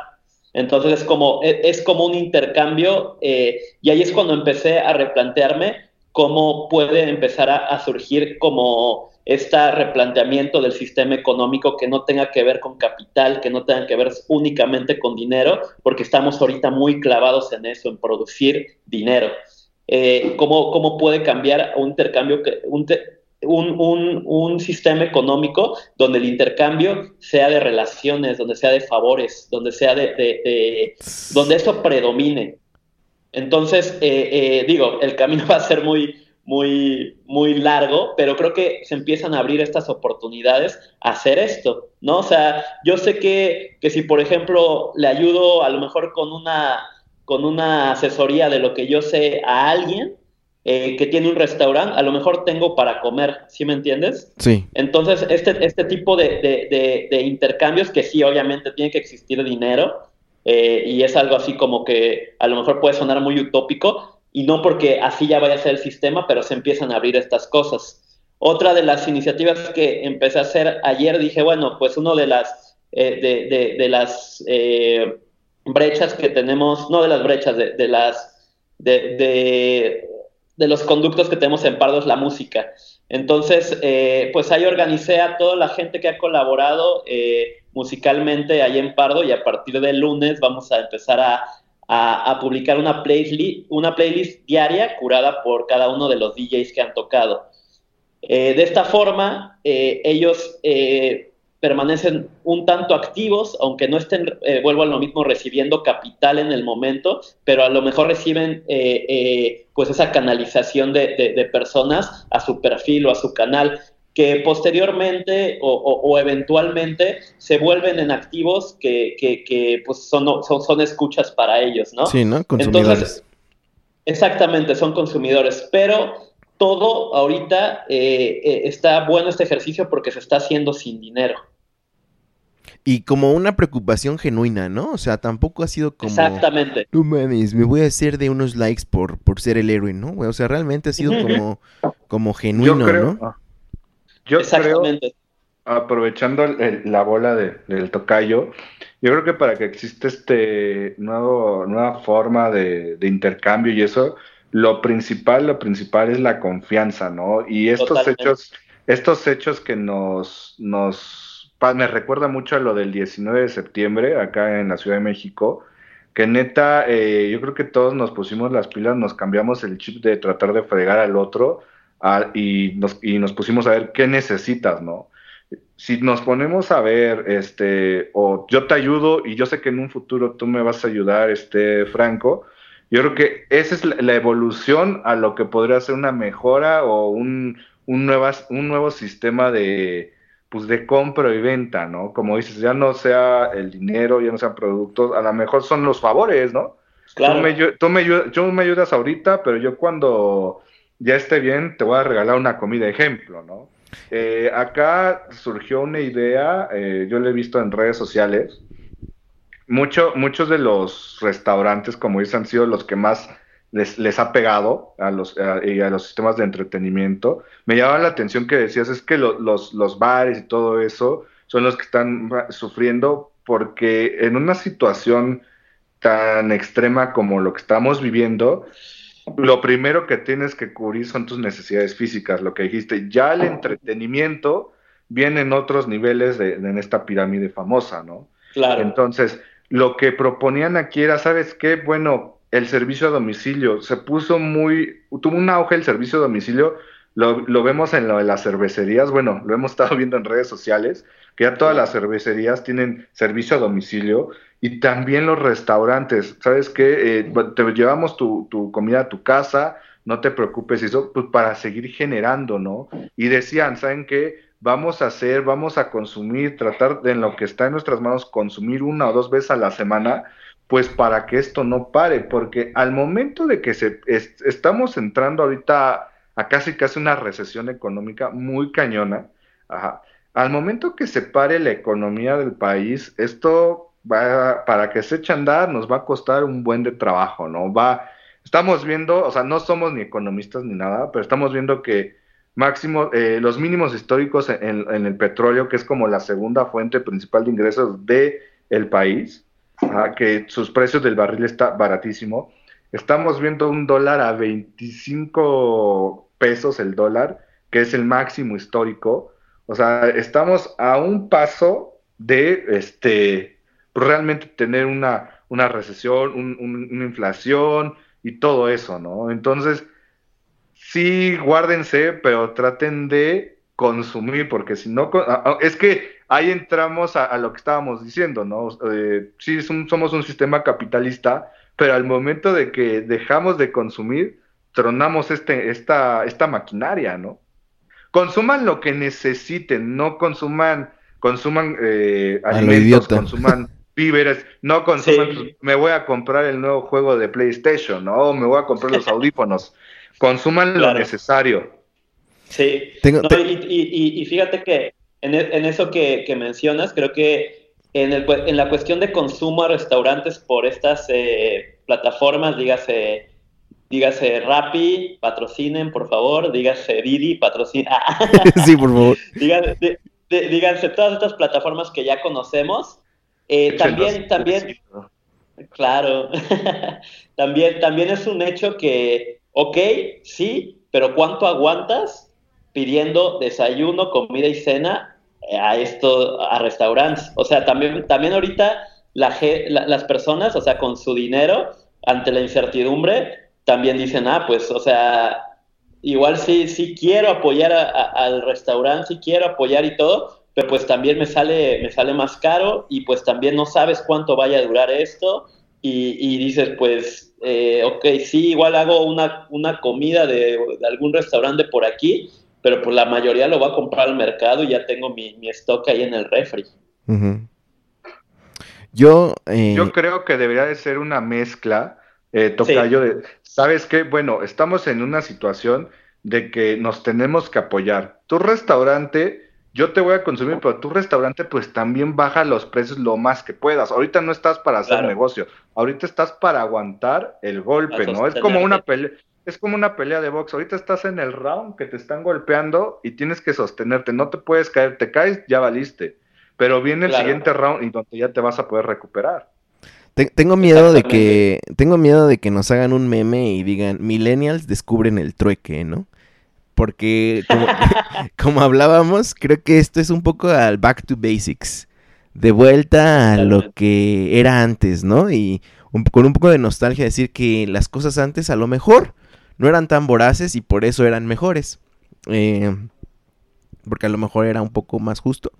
Entonces es como, e, es, como un intercambio y ahí es cuando empecé a replantearme cómo puede empezar a surgir como este replanteamiento del sistema económico que no tenga que ver con capital, que no tenga que ver únicamente con dinero, porque estamos ahorita muy clavados en eso, en producir dinero. Eh, ¿cómo, ¿cómo, puede cambiar un intercambio, un, un, un, sistema económico donde el intercambio sea de relaciones, donde sea de favores, donde sea de, de, donde eso predomine? Entonces, eh, eh, digo, el camino va a ser muy, muy, muy largo, pero creo que se empiezan a abrir estas oportunidades a hacer esto, ¿no? O sea, yo sé que, que si, por ejemplo, le ayudo a lo mejor con una, con una asesoría de lo que yo sé a alguien eh, que tiene un restaurante, a lo mejor tengo para comer, ¿sí me entiendes?
Sí.
Entonces, este, este tipo de, de, intercambios que sí, obviamente, tiene que existir dinero, eh, y es algo así como que a lo mejor puede sonar muy utópico, y no porque así ya vaya a ser el sistema, pero se empiezan a abrir estas cosas. Otra de las iniciativas que empecé a hacer ayer, dije, bueno, pues uno de las, eh, de, de, las eh, brechas que tenemos, no de las brechas, de, de las, de, los conductos que tenemos en Pardo es la música. Entonces, eh, pues ahí organicé a toda la gente que ha colaborado musicalmente ahí en Pardo y a partir del lunes vamos a empezar a a, publicar una playlist, una playlist diaria curada por cada uno de los DJs que han tocado. Eh, de esta forma, eh, ellos eh, permanecen un tanto activos, aunque no estén, vuelvo a lo mismo, recibiendo capital en el momento, pero a lo mejor reciben pues esa canalización de, personas a su perfil o a su canal que posteriormente o, eventualmente se vuelven en activos que, que, pues son, son, escuchas para ellos, ¿no?
Sí, ¿no? Consumidores.
exactamente, son consumidores, pero todo ahorita eh, eh, está bueno este ejercicio porque se está haciendo sin dinero.
y como una preocupación genuina, ¿no? O sea, tampoco ha sido como...
Exactamente.
No mames, me voy a hacer de unos likes por, por ser el héroe, ¿no? O sea, realmente ha sido como, como genuino,
yo creo,
¿no?
Yo creo, aprovechando la bola del tocayo, yo creo que para que exista este nuevo, nueva forma de, intercambio y eso, lo principal, lo principal es la confianza, ¿no? Y estos hechos, estos hechos que nos, nos, me recuerda mucho a lo del 19 de septiembre acá en la Ciudad de México, que neta, eh, yo creo que todos nos pusimos las pilas, nos cambiamos el chip de tratar de fregar al otro y, nos, y nos pusimos a ver qué necesitas, ¿no? si nos ponemos a ver, este, o yo te ayudo y yo sé que en un futuro tú me vas a ayudar, este, Franco, yo creo que esa es la, evolución a lo que podría ser una mejora o un, un, nuevas, un nuevo sistema de, pues, de compra y venta, ¿no? Como dices, ya no sea el dinero, ya no sean productos, a lo mejor son los favores, ¿no? Claro. Tú me, tú me ayudas ahorita, pero yo cuando ya esté bien te voy a regalar una comida, ejemplo, ¿no? Eh, acá surgió una idea, eh, yo lo he visto en redes sociales. Mucho, muchos de los restaurantes, como dicen, han sido los que más les, les ha pegado a los, a, los sistemas de entretenimiento. Me llamaba la atención que decías, es que los, los bares y todo eso son los que están sufriendo porque en una situación tan extrema como lo que estamos viviendo, lo primero que tienes que cubrir son tus necesidades físicas, lo que dijiste. Ya el entretenimiento viene en otros niveles de, en esta pirámide famosa, ¿no?
Claro.
Entonces, lo que proponían aquí era, ¿sabes qué? Bueno, el servicio a domicilio se puso muy, tuvo un auge el servicio a domicilio, lo, lo vemos en lo de las cervecerías, bueno, lo hemos estado viendo en redes sociales, que ya todas las cervecerías tienen servicio a domicilio y también los restaurantes, ¿sabes qué? Eh, te llevamos tu, comida a tu casa, no te preocupes, eso pues para seguir generando, ¿no? Y decían, ¿saben qué? Vamos a hacer, vamos a consumir, tratar de en lo que está en nuestras manos, consumir una o dos veces a la semana, pues para que esto no pare, porque al momento de que se, estamos entrando ahorita a casi casi una recesión económica muy cañona, al momento que se pare la economía del país, esto va, para que se eche a andar nos va a costar un buen de trabajo, ¿no? Va, estamos viendo, o sea, no somos ni economistas ni nada, pero estamos viendo que máximo, eh, los mínimos históricos en, el petróleo, que es como la segunda fuente principal de ingresos de el país, que sus precios del barril está baratísimo. Estamos viendo un dólar a 25 pesos el dólar, que es el máximo histórico. O sea, estamos a un paso de este realmente tener una, una recesión, una inflación y todo eso, ¿no? Entonces, sí, guárdense, pero traten de consumir, porque si no, es que ahí entramos a, lo que estábamos diciendo, ¿no? Eh, sí, somos un sistema capitalista, pero al momento de que dejamos de consumir, tronamos este, esta, esta maquinaria, ¿no? Consuman lo que necesiten, no consuman, consuman eh, alimentos, consuman víveres, no consuman, pues, me voy a comprar el nuevo juego de PlayStation, ¿no? me voy a comprar los audífonos. Consuman lo necesario.
Sí. y, fíjate que en, e, eso que, mencionas, creo que en, el, en, la cuestión de consumo a restaurantes por estas eh, plataformas, dígase, dígase Rappi, patrocinen, por favor, dígase Didi, patrocinen.
sí, por favor.
díganse todas estas plataformas que ya conocemos, eh, también, también, claro, también, también es un hecho que, ok, sí, pero ¿cuánto aguantas pidiendo desayuno, comida y cena eh, a esto, a restaurantes? O sea, también, también ahorita la, las personas, o sea, con su dinero, ante la incertidumbre, también dicen, ah, pues, o sea, igual sí, sí quiero apoyar al restaurante, sí quiero apoyar y todo, pero pues también me sale, me sale más caro y pues también no sabes cuánto vaya a durar esto y, dices pues, eh, ok, sí, igual hago una, una comida de, algún restaurante por aquí, pero pues la mayoría lo va a comprar al mercado y ya tengo mi, stock ahí en el refri.
Yo, eh,
Yo creo que debería de ser una mezcla, eh, Tocayo, de, ¿sabes qué? Bueno, estamos en una situación de que nos tenemos que apoyar. Tu restaurante yo te voy a consumir, pero tu restaurante pues también baja los precios lo más que puedas. Ahorita no estás para hacer negocio, ahorita estás para aguantar el golpe, ¿no? Es como una pelea, es como una pelea de box. Ahorita estás en el round que te están golpeando y tienes que sostenerte, no te puedes caer, te caes, ya valiste. Pero viene el siguiente round y donde ya te vas a poder recuperar.
Tengo miedo de que tengo miedo de que nos hagan un meme y digan millennials descubren el trueque, ¿no? Porque como, hablábamos, creo que esto es un poco al back to basics, de vuelta a lo que era antes, ¿no? Y con un poco de nostalgia decir que las cosas antes a lo mejor no eran tan voraces y por eso eran mejores. Eh, porque a lo mejor era un poco más justo.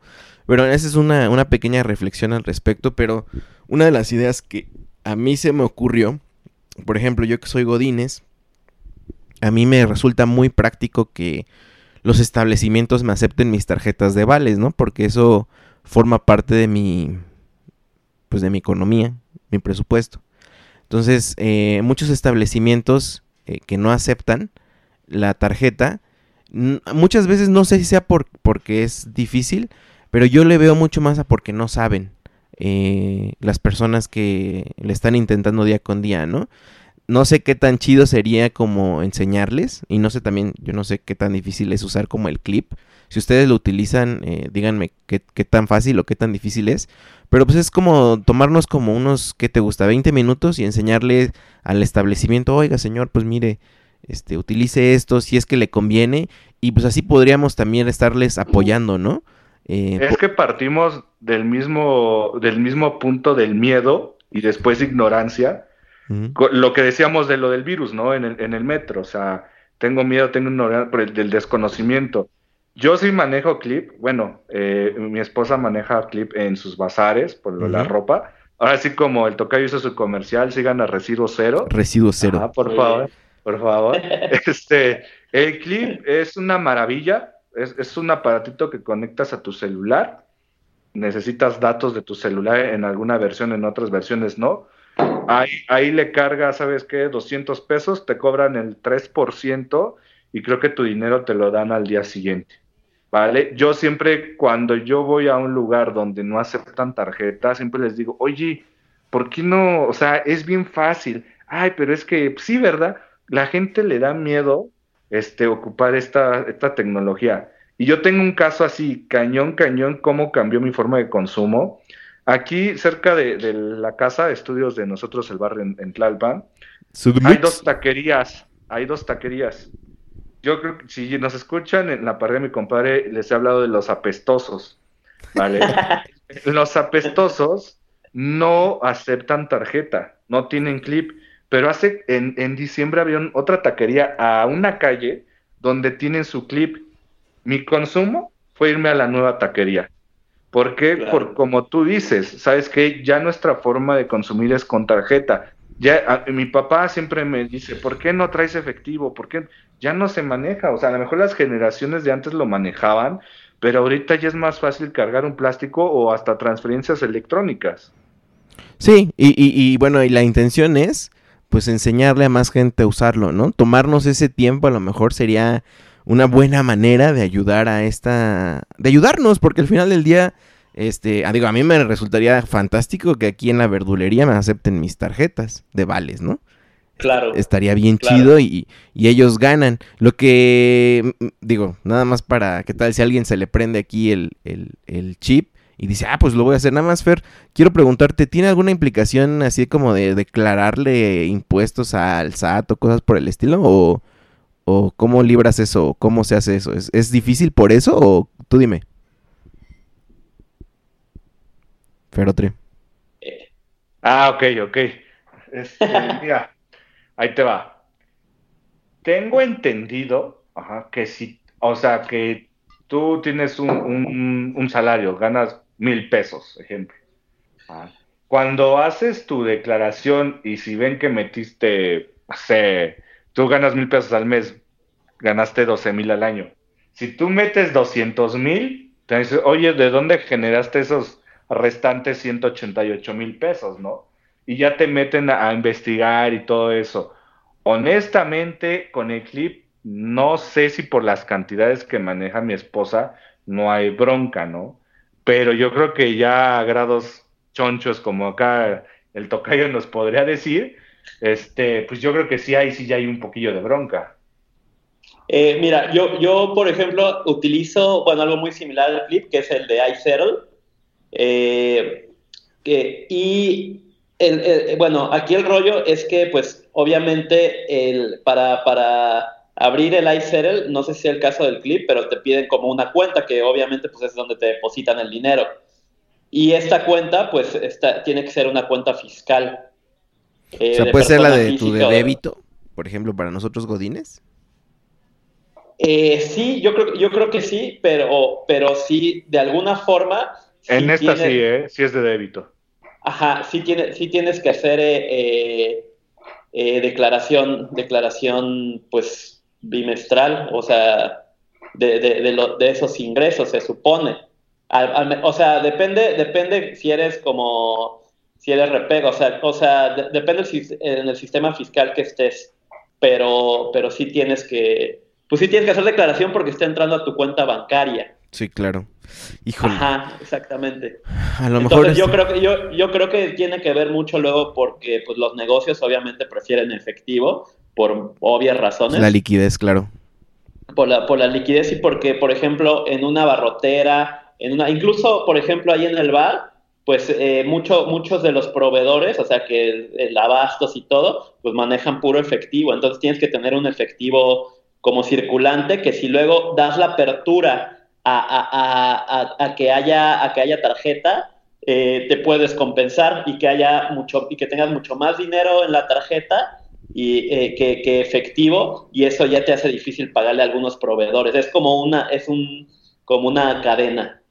Pero esa es una, una pequeña reflexión al respecto, pero una de las ideas que a mí se me ocurrió, por ejemplo, yo que soy Godines, a mí me resulta muy práctico que los establecimientos me acepten mis tarjetas de vales, ¿no? Porque eso forma parte de mi, pues de mi economía, mi presupuesto. Entonces, eh, muchos establecimientos eh, que no aceptan la tarjeta, muchas veces no sé si sea por, porque es difícil, pero yo le veo mucho más a porque no saben eh, las personas que le están intentando día con día, ¿no? No sé qué tan chido sería como enseñarles y no sé también, yo no sé qué tan difícil es usar como el clip. Si ustedes lo utilizan, eh, díganme qué, qué, tan fácil o qué tan difícil es. Pero pues es como tomarnos como unos, ¿qué te gusta? 20 minutos y enseñarle al establecimiento, oiga señor, pues mire, este, utilice esto si es que le conviene. Y pues así podríamos también estarles apoyando, ¿no?
Eh, es que partimos del mismo, del mismo punto del miedo y después ignorancia. Lo que decíamos de lo del virus, ¿no? En el, en el metro. O sea, tengo miedo, tengo ignorancia por el del desconocimiento. Yo sí manejo clip. Bueno, eh, mi esposa maneja clip en sus bazares por la ropa. Ahora sí, como el tocayo hizo su comercial, sigan a residuo cero.
Residuo cero.
Ah, por favor, por favor. este, el clip es una maravilla es, un aparatito que conectas a tu celular. Necesitas datos de tu celular en alguna versión, en otras versiones no. Ahí, ahí le cargas, ¿sabes qué? 200 pesos, te cobran el 3% y creo que tu dinero te lo dan al día siguiente. ¿Vale? Yo siempre, cuando yo voy a un lugar donde no aceptan tarjeta, siempre les digo, oye, ¿por qué no? O sea, es bien fácil. Ay, pero es que sí, ¿verdad? La gente le da miedo este, ocupar esta, esta tecnología. Y yo tengo un caso así, cañón, cañón, cómo cambió mi forma de consumo. Aquí, cerca de, la casa de estudios de nosotros, el barrio en, Tlalpan, hay dos taquerías, hay dos taquerías. Yo creo que si nos escuchan en la pared de mi compadre, les he hablado de los apestosos, ¿vale? los apestosos no aceptan tarjeta, no tienen clip. Pero hace, en, en diciembre había otra taquería a una calle donde tienen su clip. Mi consumo fue irme a la nueva taquería. Porque, por, como tú dices, sabes que ya nuestra forma de consumir es con tarjeta. Ya mi papá siempre me dice, ¿por qué no traes efectivo? ¿Por qué ya no se maneja? O sea, a lo mejor las generaciones de antes lo manejaban, pero ahorita ya es más fácil cargar un plástico o hasta transferencias electrónicas.
Sí, y, y, y bueno, y la intención es pues enseñarle a más gente a usarlo, ¿no? Tomarnos ese tiempo a lo mejor sería una buena manera de ayudar a esta, de ayudarnos, porque al final del día, este, ah, digo, a mí me resultaría fantástico que aquí en la verdulería me acepten mis tarjetas de vales, ¿no?
Claro.
Estaría bien chido y, y, ellos ganan. Lo que, mm, digo, nada más para, ¿qué tal si a alguien se le prende aquí el, el, el chip? Y dice, ah, pues lo voy a hacer. Nada más, Fer, quiero preguntarte, ¿tiene alguna implicación así como de declararle impuestos al SAT o cosas por el estilo? ¿O, o cómo libras eso? ¿Cómo se hace eso? ¿Es, difícil por eso o tú dime? Ferotre.
Ah, ok, ok. Este, mira, ahí te va. Tengo entendido que si, o sea, que tú tienes un, un, salario, ganas mil pesos, ejemplo. Ah. Cuando haces tu declaración y si ven que metiste, sé, tú ganas mil pesos al mes, ganaste doce mil al año. Si tú metes doscientos mil, te dices, oye, ¿de dónde generaste esos restantes 188 mil pesos, no? Y ya te meten a, investigar y todo eso. Honestamente, con el clip no sé si por las cantidades que maneja mi esposa no hay bronca, ¿no? Pero yo creo que ya a grados chonchos como acá el tocayo nos podría decir, este, pues yo creo que sí hay, sí ya hay un poquillo de bronca.
Eh, mira, yo, yo, por ejemplo, utilizo, bueno, algo muy similar al clip, que es el de iSettle. Eh, y, bueno, aquí el rollo es que, pues, obviamente, el, para, para abrir el iSettle, no sé si es el caso del clip, pero te piden como una cuenta, que obviamente, pues, es donde te depositan el dinero. Y esta cuenta, pues, esta, tiene que ser una cuenta fiscal.
Eh, o sea, puede ser la de tu de débito, por ejemplo, para nosotros godines.
Eh, sí, yo creo, yo creo que sí, pero, pero sí, de alguna forma.
En esta sí, ¿eh? Sí es de débito.
Ajá, sí, tiene, sí tienes que hacer eh, eh, declaración, declaración, pues, bimestral, o sea, de, de, esos ingresos, se supone. o sea, depende, depende si eres como, si eres repego, o sea, o sea depende en el sistema fiscal que estés, pero, pero sí tienes que, pues sí tienes que hacer declaración porque está entrando a tu cuenta bancaria.
Sí, claro.
Híjole. Ajá, exactamente. A lo mejor yo creo que yo, yo creo que tiene que ver mucho luego porque pues los negocios obviamente prefieren efectivo por obvias razones.
La liquidez, claro.
Por la, por la liquidez y porque, por ejemplo, en una barrotera, en una, incluso, por ejemplo, ahí en el bar, pues eh, mucho, muchos de los proveedores, o sea que el, el, abastos y todo, pues manejan puro efectivo. Entonces tienes que tener un efectivo como circulante, que si luego das la apertura a, que, haya, a que haya tarjeta, eh, te puedes compensar y que haya mucho y que tengas mucho más dinero en la tarjeta y eh, que, efectivo y eso ya te hace difícil pagarle a algunos proveedores. Es como una es un como una cadena.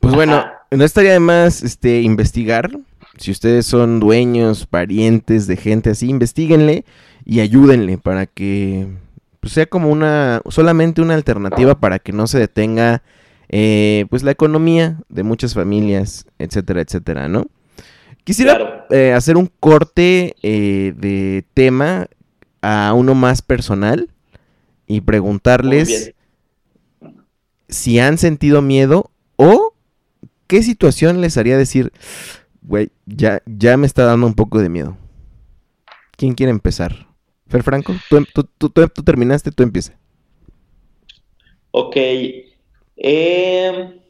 Pues bueno no estaría de más este investigar. Si ustedes son dueños parientes de gente así investiguenle y ayúdenle para que pues, sea como una, solamente una alternativa para que no se detenga eh, pues la economía de muchas familias, etcétera, etcétera, ¿no? Quisiera eh, hacer un corte eh, de tema a uno más personal y preguntarles si han sentido miedo o qué situación les haría decir, güey, ya, ya me está dando un poco de miedo. ¿Quién quiere empezar? Fer Franco, tú, terminaste, tú empieza.
Ok. Em,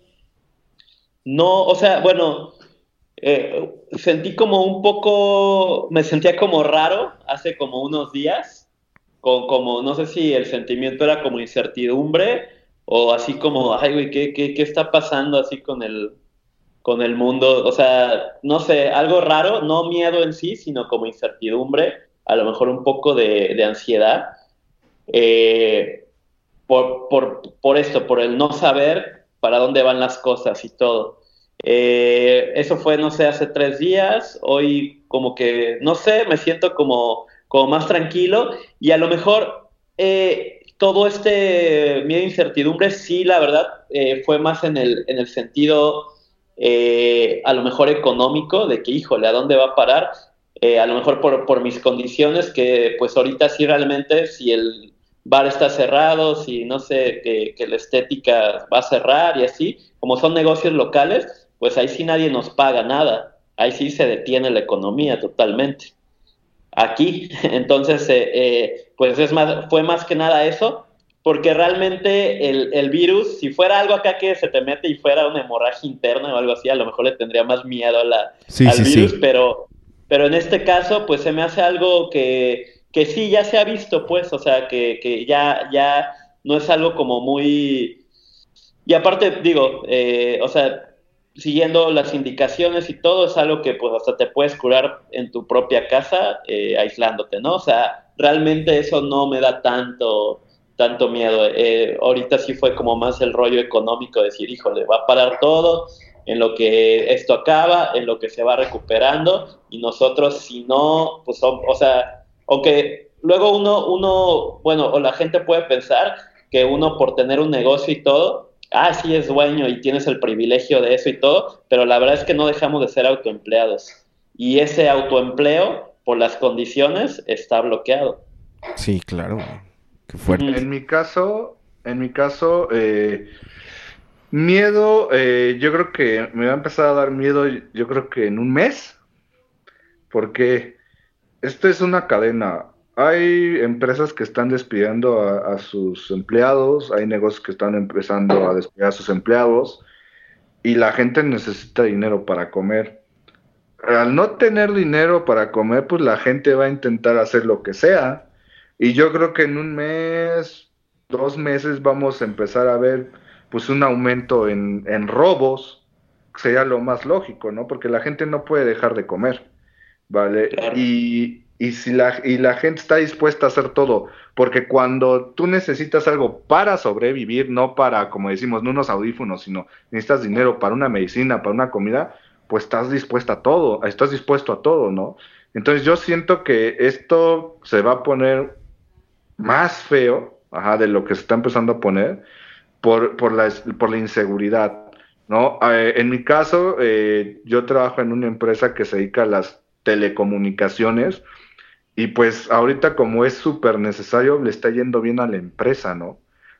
no, o sea, bueno, eh, sentí como un poco, me sentía como raro hace como unos días, con, como, no sé si el sentimiento era como incertidumbre o así como, ay, güey, ¿qué, qué, qué está pasando así con el, con el mundo? O sea, no sé, algo raro, no miedo en sí, sino como incertidumbre a lo mejor un poco de, ansiedad eh, por, esto, por el no saber para dónde van las cosas y todo. Eh, eso fue, no sé, hace tres días, hoy como que, no sé, me siento como, como más tranquilo y a lo mejor eh, todo este miedo e incertidumbre, sí, la verdad, fue más en el, en el sentido a lo mejor económico, de que, híjole, ¿a dónde va a parar? Eh, a lo mejor por, por, mis condiciones, que pues ahorita sí realmente, si el bar está cerrado, si no sé, que, que, la estética va a cerrar y así, como son negocios locales, pues ahí sí nadie nos paga nada, ahí sí se detiene la economía totalmente. Aquí, entonces, eh, eh, pues es más, fue más que nada eso, porque realmente el, el, virus, si fuera algo acá que se te mete y fuera una hemorragia interna o algo así, a lo mejor le tendría más miedo a la, al virus, pero pero en este caso, pues se me hace algo que, que sí ya se ha visto, pues, o sea, que, que ya, ya no es algo como muy... Y aparte, digo, eh, o sea, siguiendo las indicaciones y todo, es algo que pues hasta te puedes curar en tu propia casa, eh, aislándote, ¿no? O sea, realmente eso no me da tanto, tanto miedo. Eh, ahorita sí fue como más el rollo económico, decir, híjole, va a parar todo, en lo que esto acaba, en lo que se va recuperando y nosotros si no, pues o sea, aunque luego uno, uno, bueno, o la gente puede pensar que uno por tener un negocio y todo, ah, sí es dueño y tienes el privilegio de eso y todo, pero la verdad es que no dejamos de ser autoempleados y ese autoempleo por las condiciones está bloqueado.
Sí, claro. Qué fuerte.
En mi caso, en mi caso, eh, miedo, eh, yo creo que me va a empezar a dar miedo, yo creo que en un mes, porque esto es una cadena. Hay empresas que están despidiendo a, a sus empleados, hay negocios que están empezando a despedir a sus empleados y la gente necesita dinero para comer. Al no tener dinero para comer, pues la gente va a intentar hacer lo que sea. Y yo creo que en un mes, dos meses vamos a empezar a ver pues un aumento en, en robos, sería lo más lógico, ¿no? Porque la gente no puede dejar de comer, ¿vale?
Claro.
Y, y si la, y la gente está dispuesta a hacer todo, porque cuando tú necesitas algo para sobrevivir, no para, como decimos, no unos audífonos, sino necesitas dinero para una medicina, para una comida, pues estás dispuesta a todo, estás dispuesto a todo, ¿no? Entonces yo siento que esto se va a poner más feo, ajá, de lo que se está empezando a poner, por, por, la, por la inseguridad, ¿no? Eh, en mi caso, eh, yo trabajo en una empresa que se dedica a las telecomunicaciones y pues ahorita como es súper necesario, le está yendo bien a la empresa, ¿no?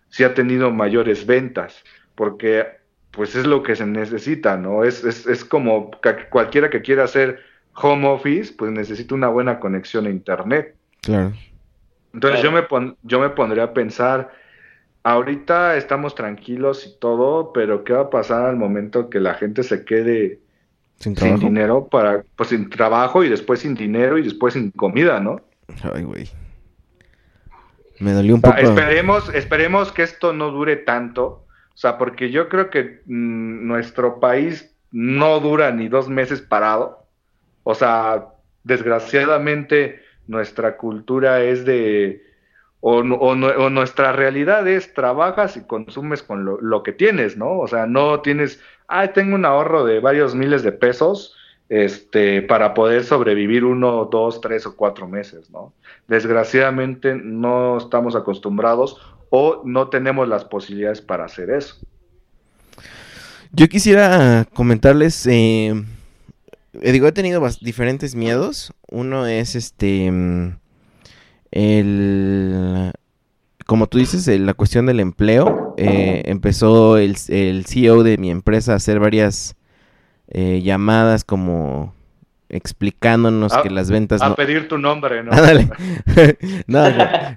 Sí ha tenido mayores ventas, porque pues es lo que se necesita, ¿no? Es, es, es como cualquiera que quiera hacer home office, pues necesita una buena conexión a internet.
Claro.
Entonces
Claro.
yo, me pon- yo me pondría a pensar, ahorita estamos tranquilos y todo, pero ¿qué va a pasar al momento que la gente se quede
Sin
dinero para, pues sin trabajo y después sin dinero y después sin comida, ¿no?
Ay, güey. Me dolió un poco.
esperemos, esperemos que esto no dure tanto, o sea, porque yo creo que mm, nuestro país no dura ni dos meses parado. O sea, desgraciadamente nuestra cultura es de, o, o nuestra realidad es trabajas y consumes con lo, lo que tienes, ¿no? O sea, no tienes, ah, tengo un ahorro de varios miles de pesos, este, para poder sobrevivir uno, dos, tres o cuatro meses, ¿no? Desgraciadamente no estamos acostumbrados o no tenemos las posibilidades para hacer eso.
Yo quisiera comentarles, eh, eh, digo, he tenido diferentes miedos. Uno es este, mm, el, como tú dices, el- la cuestión del empleo. Eh, empezó el, el CEO de mi empresa a hacer varias eh, llamadas como explicándonos
A-
que las ventas
A
no...
pedir tu nombre, ¿no?
Ándale. no,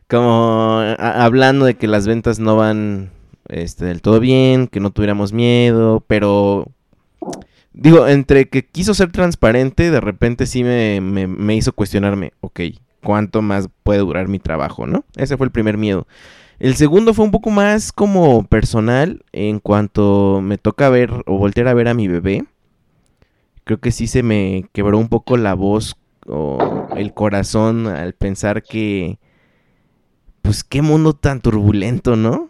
como a- hablando de que las ventas no van este, del todo bien, que no tuviéramos miedo, pero digo, entre que quiso ser transparente, de repente sí me, me, me hizo cuestionarme, ok, ¿cuánto más puede durar mi trabajo, no? Ese fue el primer miedo. El segundo fue un poco más como personal en cuanto me toca ver o voltear a ver a mi bebé. Creo que sí se me quebró un poco la voz o el corazón al pensar que, pues qué mundo tan turbulento, ¿no?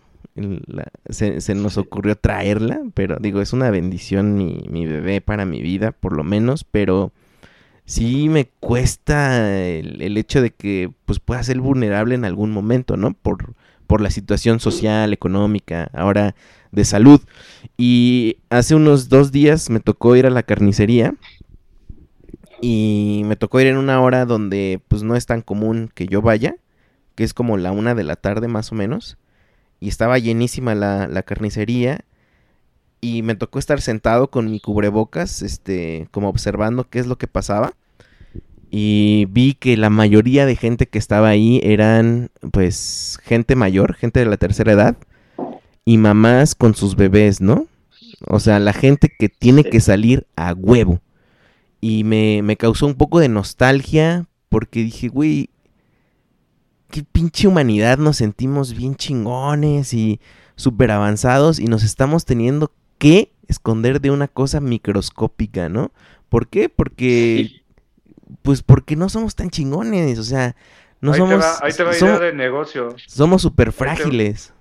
Se, nos ocurrió traerla, pero digo, es una bendición mi bebé para mi vida, por lo menos, pero sí me cuesta el, hecho de que pues pueda ser vulnerable en algún momento, ¿no? Por, por la situación social, económica, ahora de salud. Y hace unos dos días me tocó ir a la carnicería y me tocó ir en una hora donde pues no es tan común que yo vaya, que es como la una de la tarde más o menos. Y estaba llenísima la, la carnicería. Y me tocó estar sentado con mi cubrebocas, este, como observando qué es lo que pasaba. Y vi que la mayoría de gente que estaba ahí eran, pues, gente mayor, gente de la tercera edad. Y mamás con sus bebés, ¿no? O sea, la gente que tiene que salir a huevo. Y me, me causó un poco de nostalgia porque dije, güey, qué pinche humanidad, nos sentimos bien chingones y súper avanzados y nos estamos teniendo esconder de una cosa microscópica, ¿no? ¿Por qué? Porque,
Sí.
pues porque no somos tan chingones, o sea, no
ahí,
somos,
te va, ahí te va idea
somos,
de negocio.
somos súper
te va.
frágiles.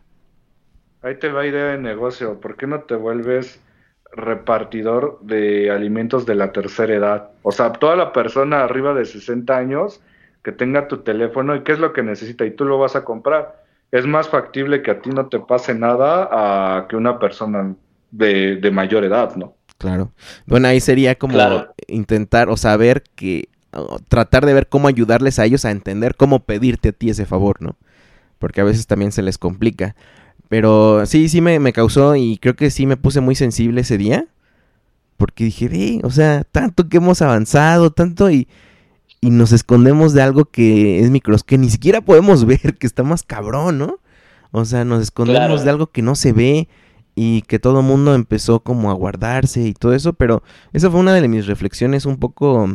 Ahí te va idea de negocio. ¿Por qué no te vuelves repartidor de alimentos de la tercera edad? O sea, toda la persona arriba de 60 años que tenga tu teléfono y qué es lo que necesita y tú lo vas a comprar. Es más factible que a ti no te pase nada a que una persona de, de mayor edad, ¿no?
Claro. Bueno, ahí sería como
Claro.
intentar o saber que, o tratar de ver cómo ayudarles a ellos a entender cómo pedirte a ti ese favor, ¿no? porque a veces también se les complica. Pero sí, sí me, me causó y creo que sí me puse muy sensible ese día. Porque dije, ve, o sea, tanto que hemos avanzado, tanto y, y nos escondemos de algo que es micros, que ni siquiera podemos ver, que está más cabrón, ¿no? O sea, nos escondemos de algo que no se ve y que todo el mundo empezó como a guardarse y todo eso, pero esa fue una de mis reflexiones un poco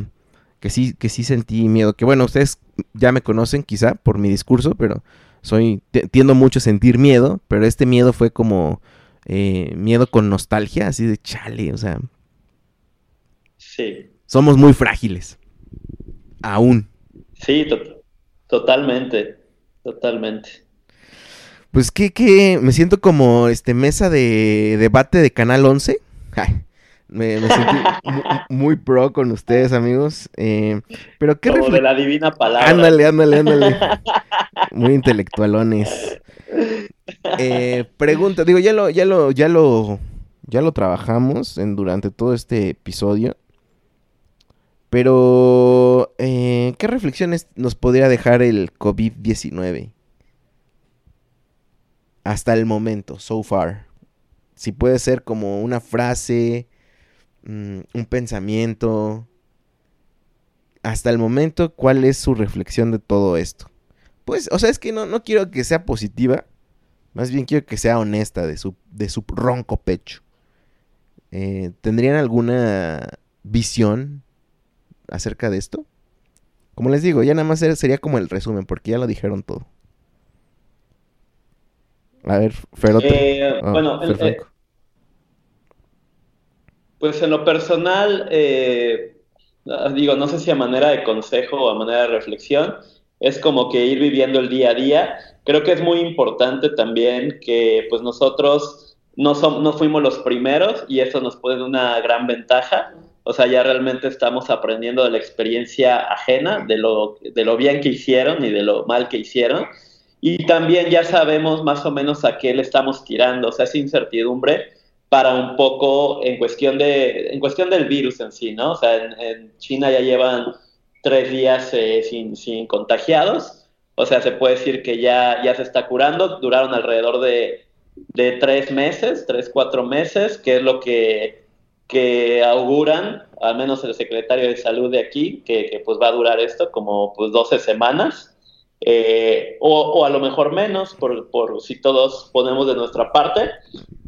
que sí, que sí sentí miedo. Que bueno, ustedes ya me conocen quizá por mi discurso, pero soy, tiendo mucho a sentir miedo, pero este miedo fue como eh, miedo con nostalgia, así de chale, o sea.
Sí.
Somos muy frágiles. Aún.
Sí, totalmente, totalmente.
Pues que, que me siento como este mesa de debate de Canal 11. me, sentí muy, pro con ustedes, amigos. Eh, pero qué
Como de la divina palabra.
Ándale, ándale, ándale. muy intelectualones. Eh, pregunta, digo, ya lo, ya lo, ya lo, ya lo trabajamos en, durante todo este episodio. Pero, eh, ¿qué reflexiones nos podría dejar el COVID-19? Hasta el momento, so far. Si puede ser como una frase, mm, un pensamiento. Hasta el momento, ¿cuál es su reflexión de todo esto? Pues, o sea, es que no, no quiero que sea positiva. Más bien quiero que sea honesta de su, de su ronco pecho. Eh, ¿Tendrían alguna visión acerca de esto? Como les digo, ya nada más sería como el resumen, porque ya lo dijeron todo. A ver.
Eh, ah, bueno, eh, pues en lo personal, eh, digo, no sé si a manera de consejo o a manera de reflexión, es como que ir viviendo el día a día. Creo que es muy importante también que pues nosotros no, somos, no fuimos los primeros y eso nos puede dar una gran ventaja. O sea, ya realmente estamos aprendiendo de la experiencia ajena, de lo, de lo bien que hicieron y de lo mal que hicieron. Y también ya sabemos más o menos a qué le estamos tirando, o sea, esa incertidumbre para un poco en cuestión, de, en cuestión del virus en sí, ¿no? O sea, en, China ya llevan tres días eh, sin, sin, contagiados, o sea, se puede decir que ya, ya se está curando, duraron alrededor de, de tres meses, tres, cuatro meses, que es lo que, que auguran, al menos el secretario de salud de aquí, que, que pues va a durar esto como pues 12 semanas. Eh, o, a lo mejor menos, por, si todos ponemos de nuestra parte,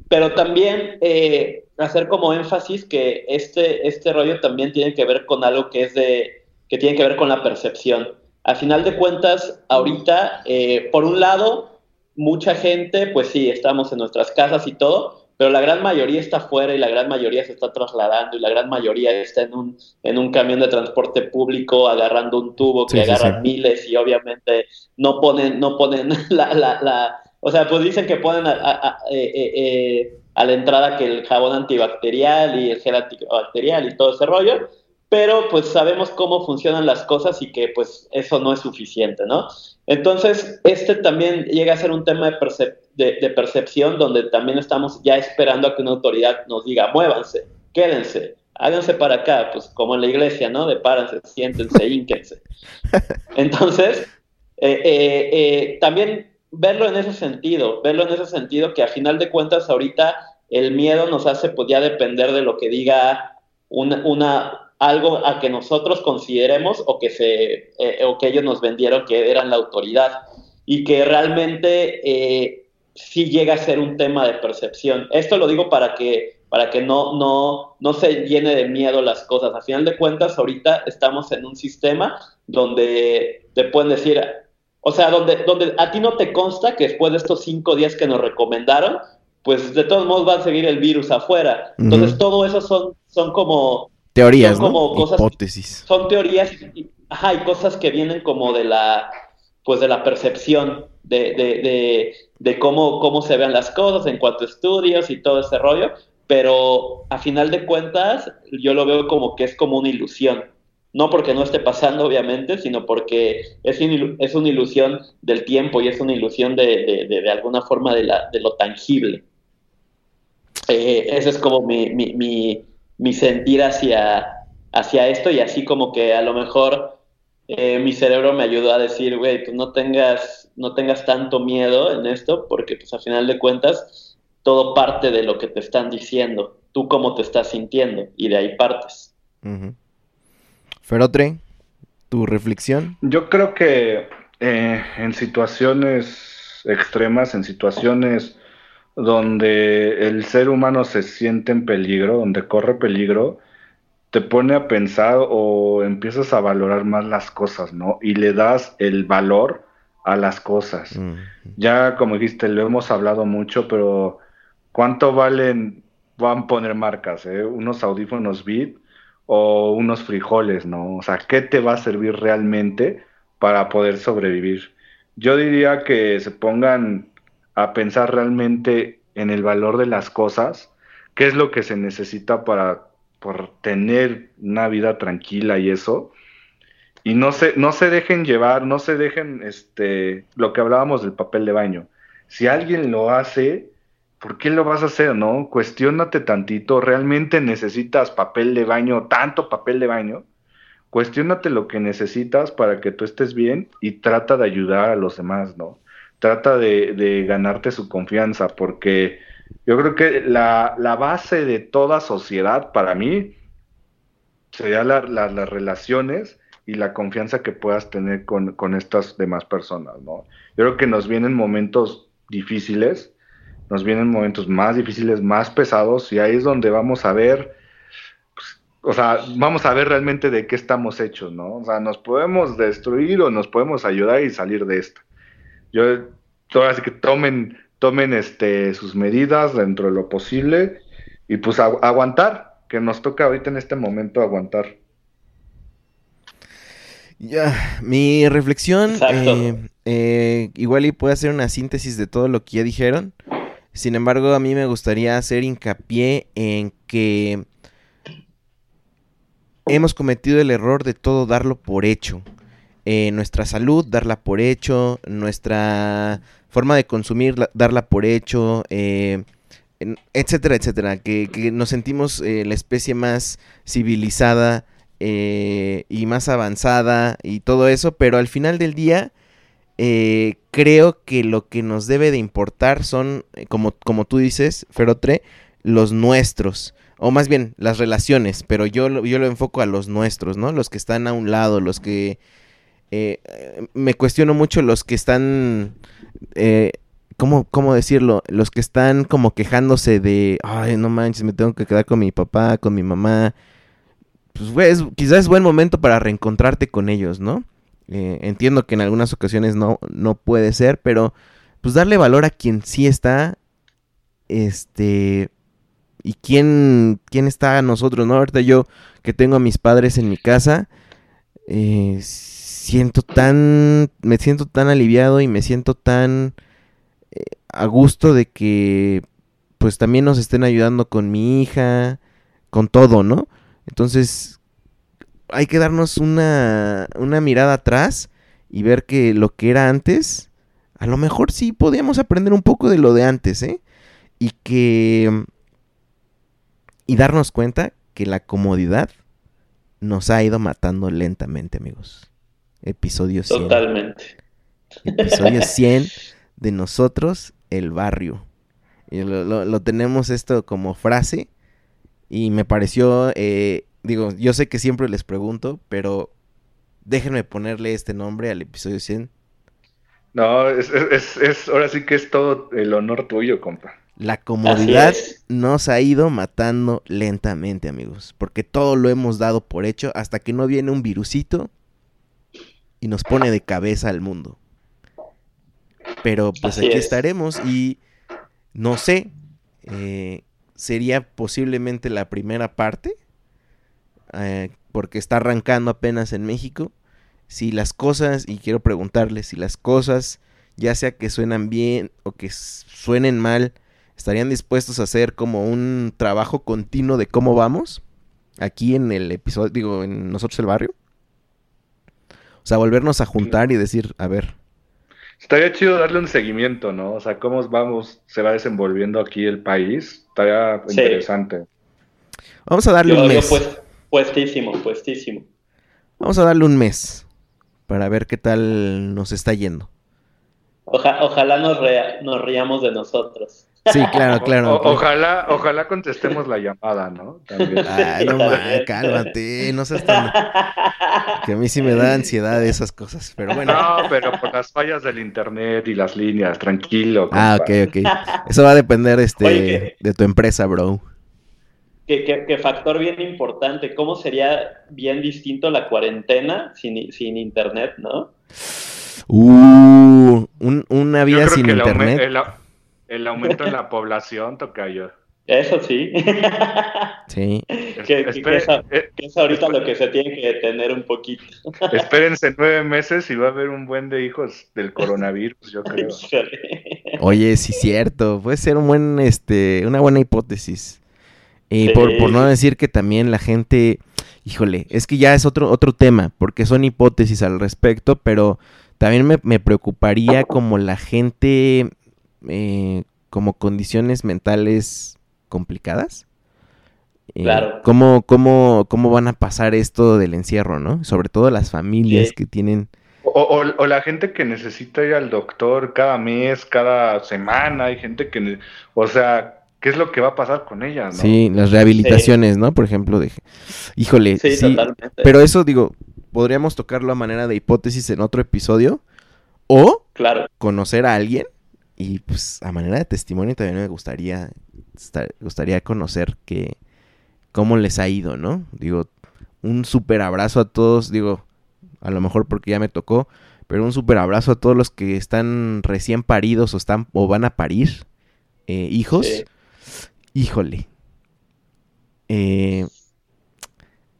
pero también eh, hacer como énfasis que este, este rollo también tiene que ver con algo que es de, que tiene que ver con la percepción. A final de cuentas, ahorita, eh, por un lado, mucha gente, pues sí, estamos en nuestras casas y todo, pero la gran mayoría está fuera y la gran mayoría se está trasladando y la gran mayoría está en un, en un camión de transporte público agarrando un tubo que agarran miles y obviamente no ponen, no ponen la, la, la o sea, pues dicen que ponen a, a, eh, eh, eh, a, la entrada que el jabón antibacterial y el gel antibacterial y todo ese rollo, pero pues sabemos cómo funcionan las cosas y que pues eso no es suficiente, ¿no? Entonces, este también llega a ser un tema de percepción de, percepción donde también estamos ya esperando a que una autoridad nos diga, muévanse, quédense, háganse para acá, pues como en la iglesia, ¿no? De párense, siéntense, ínquense. Entonces, eh, eh, eh, también verlo en ese sentido, verlo en ese sentido que a final de cuentas ahorita el miedo nos hace pues ya depender de lo que diga una, una algo a que nosotros consideremos o que se o que ellos nos vendieron que eran la autoridad y que realmente sí llega a ser un tema de percepción. Esto lo digo para que, para que no, no, no se llene de miedo las cosas. A final de cuentas, ahorita estamos en un sistema donde te pueden decir, o sea, donde, donde a ti no te consta que después de estos cinco días que nos recomendaron, pues de todos modos va a seguir el virus afuera. Entonces, todo eso son, son como...
Teorías, como cosas, Hipótesis.
Son teorías y, ajá, y cosas que vienen como de la, pues de la percepción de, de, de, cómo, cómo se ven las cosas en cuanto a estudios y todo ese rollo, pero a final de cuentas yo lo veo como que es como una ilusión. No porque no esté pasando, obviamente, sino porque es, es una ilusión del tiempo y es una ilusión de, de, alguna forma de, la, de lo tangible. Eh, ese es como mi, mi, mi, mi sentir hacia, hacia esto y así como que a lo mejor eh, mi cerebro me ayudó a decir, güey, tú no tengas no tengas tanto miedo en esto, porque pues a final de cuentas todo parte de lo que te están diciendo, tú cómo te estás sintiendo, y de ahí partes.
Ferotre, ¿tu reflexión?
Yo creo que eh, en situaciones extremas, en situaciones donde el ser humano se siente en peligro, donde corre peligro, te pone a pensar o empiezas a valorar más las cosas, ¿no? Y le das el valor a las cosas. Mm. Ya como dijiste, lo hemos hablado mucho, pero ¿cuánto valen, van a poner marcas, eh? Unos audífonos Beat o unos frijoles, ¿no? O sea, ¿qué te va a servir realmente para poder sobrevivir? Yo diría que se pongan a pensar realmente en el valor de las cosas, qué es lo que se necesita para por tener una vida tranquila y eso. Y no se, no se dejen llevar, no se dejen, este, lo que hablábamos del papel de baño. Si alguien lo hace, ¿por qué lo vas a hacer, no? Cuestiónate tantito, ¿realmente necesitas papel de baño, tanto papel de baño? Cuestiónate lo que necesitas para que tú estés bien y trata de ayudar a los demás, ¿no? Trata de, de ganarte su confianza, porque yo creo que la, base de toda sociedad para mí sería las relaciones y la confianza que puedas tener con, estas demás personas, ¿no? Yo creo que nos vienen momentos difíciles, nos vienen momentos más difíciles, más pesados, y ahí es donde vamos a ver, pues, o sea, vamos a ver realmente de qué estamos hechos, ¿no? O sea, nos podemos destruir o nos podemos ayudar y salir de esto. Yo, ahora que tomen tomen este, sus medidas dentro de lo posible y pues aguantar, que nos toca ahorita en este momento aguantar.
Ya, mi reflexión, eh, eh, igual y puede hacer una síntesis de todo lo que ya dijeron. Sin embargo, a mí me gustaría hacer hincapié en que hemos cometido el error de todo darlo por hecho. Eh, nuestra salud, darla por hecho, nuestra forma de consumir, darla por hecho, eh, etcétera, etcétera, que, nos sentimos eh, la especie más civilizada eh, y más avanzada y todo eso, pero al final del día creo que lo que nos debe de importar son, como, como tú dices, Ferotre, los nuestros. O más bien, las relaciones, pero yo, yo lo enfoco a los nuestros, ¿no? Los que están a un lado, los que... me cuestiono mucho los que están eh, ¿cómo, ¿cómo, decirlo? Los que están como quejándose de, ay, no manches, me tengo que quedar con mi papá, con mi mamá. Pues, quizás es buen momento para reencontrarte con ellos, ¿no? Eh, entiendo que en algunas ocasiones no, no puede ser, pero pues darle valor a quien sí está, este, y quién, quién está a nosotros, ¿no? Ahorita yo que tengo a mis padres en mi casa, eh, siento tan, me siento tan aliviado y me siento tan eh, a gusto de que pues también nos estén ayudando con mi hija, con todo, ¿no? Entonces hay que darnos una, una mirada atrás y ver que lo que era antes, a lo mejor sí podíamos aprender un poco de lo de antes, ¿eh? Y que... Y darnos cuenta que la comodidad nos ha ido matando lentamente, amigos. Episodio 100.
Totalmente.
Episodio 100 de nosotros, el barrio. Y lo, tenemos esto como frase y me pareció, eh, digo, yo sé que siempre les pregunto, pero déjenme ponerle este nombre al episodio 100.
No, es, es, es, ahora sí que es todo el honor tuyo, compa.
La comodidad nos ha ido matando lentamente, amigos, porque todo lo hemos dado por hecho hasta que no viene un virusito y nos pone de cabeza al mundo. Pero pues aquí estaremos y no sé, eh, sería posiblemente la primera parte, eh, porque está arrancando apenas en México. Si las cosas, y quiero preguntarles, si las cosas, ya sea que suenan bien o que suenen mal, estarían dispuestos a hacer como un trabajo continuo de cómo vamos aquí en el episodio, digo, en nosotros el barrio. O sea, volvernos a juntar y decir, a ver.
Estaría chido darle un seguimiento, ¿no? O sea, cómo vamos, se va desenvolviendo aquí el país. Estaría interesante.
Vamos a darle un mes.
Pues, puestísimo, puestísimo.
Vamos a darle un mes para ver qué tal nos está yendo.
ojalá nos, nos riamos de nosotros.
Sí, claro, claro.
ojalá, ojalá contestemos la llamada, ¿no?
También. Ay, no mames, cálmate, no seas tan... Que a mí sí me da ansiedad esas cosas, pero bueno.
No, pero por las fallas del internet y las líneas, tranquilo.
Ah, ok, ok. Eso va a depender este, de tu empresa, bro.
¿Qué factor bien importante, ¿cómo sería bien distinto la cuarentena sin, sin internet, no?
Uh, un, una vida sin internet
el aumento en la población, Tocayo.
Eso sí.
Sí.
Que, eh, es, ahorita lo que se tiene que detener un poquito.
Espérense nueve meses y va a haber un buen de hijos del coronavirus, yo creo.
Oye, sí cierto. Puede ser un buen, este, una buena hipótesis. Y por, por no decir que también la gente, híjole, es que ya es otro, otro tema, porque son hipótesis al respecto, pero también me, me preocuparía como la gente eh, como condiciones mentales complicadas.
Eh, claro.
¿cómo, cómo, cómo van a pasar esto del encierro, no? Sobre todo las familias que tienen...
O, la gente que necesita ir al doctor cada mes, cada semana, hay gente que... O sea, ¿qué es lo que va a pasar con ella, no?
Sí, las rehabilitaciones, ¿no? Por ejemplo, de... Híjole, sí, Pero eso, digo, podríamos tocarlo a manera de hipótesis en otro episodio. O
claro.
conocer a alguien y pues a manera de testimonio también me gustaría, gustaría conocer que cómo les ha ido, ¿no? Digo, un súper abrazo a todos, digo, a lo mejor porque ya me tocó, pero un súper abrazo a todos los que están recién paridos o están o van a parir eh, hijos. Híjole. Eh,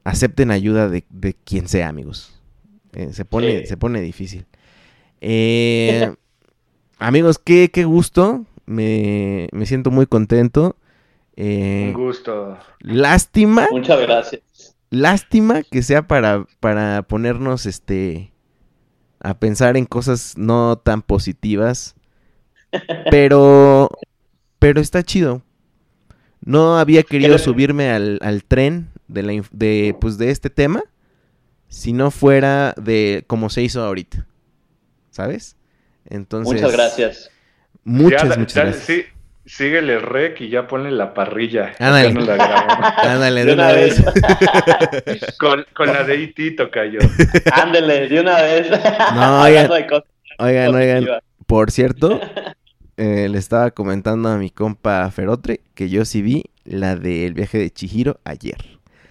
acepten ayuda de, quien sea, amigos. Eh, se, pone, se pone difícil. Eh, Amigos, qué, qué gusto. Me, siento muy contento.
Eh, Un gusto.
Lástima.
Muchas gracias.
Lástima que sea para, para ponernos este a pensar en cosas no tan positivas. Pero. Pero está chido. No había querido subirme al, al tren de, la, de, pues, de este tema si no fuera de como se hizo ahorita. ¿Sabes? Entonces,
muchas gracias.
Muchas, muchas gracias.
Sí, síguele rec y ya ponle la parrilla.
Ándale. Ándale, de, una, vez.
con, con, la de IT cayó.
Ándale, de una vez.
No, oigan, oigan, oigan. Por cierto, eh, le estaba comentando a mi compa Ferotre que yo sí vi la del viaje de Chihiro ayer.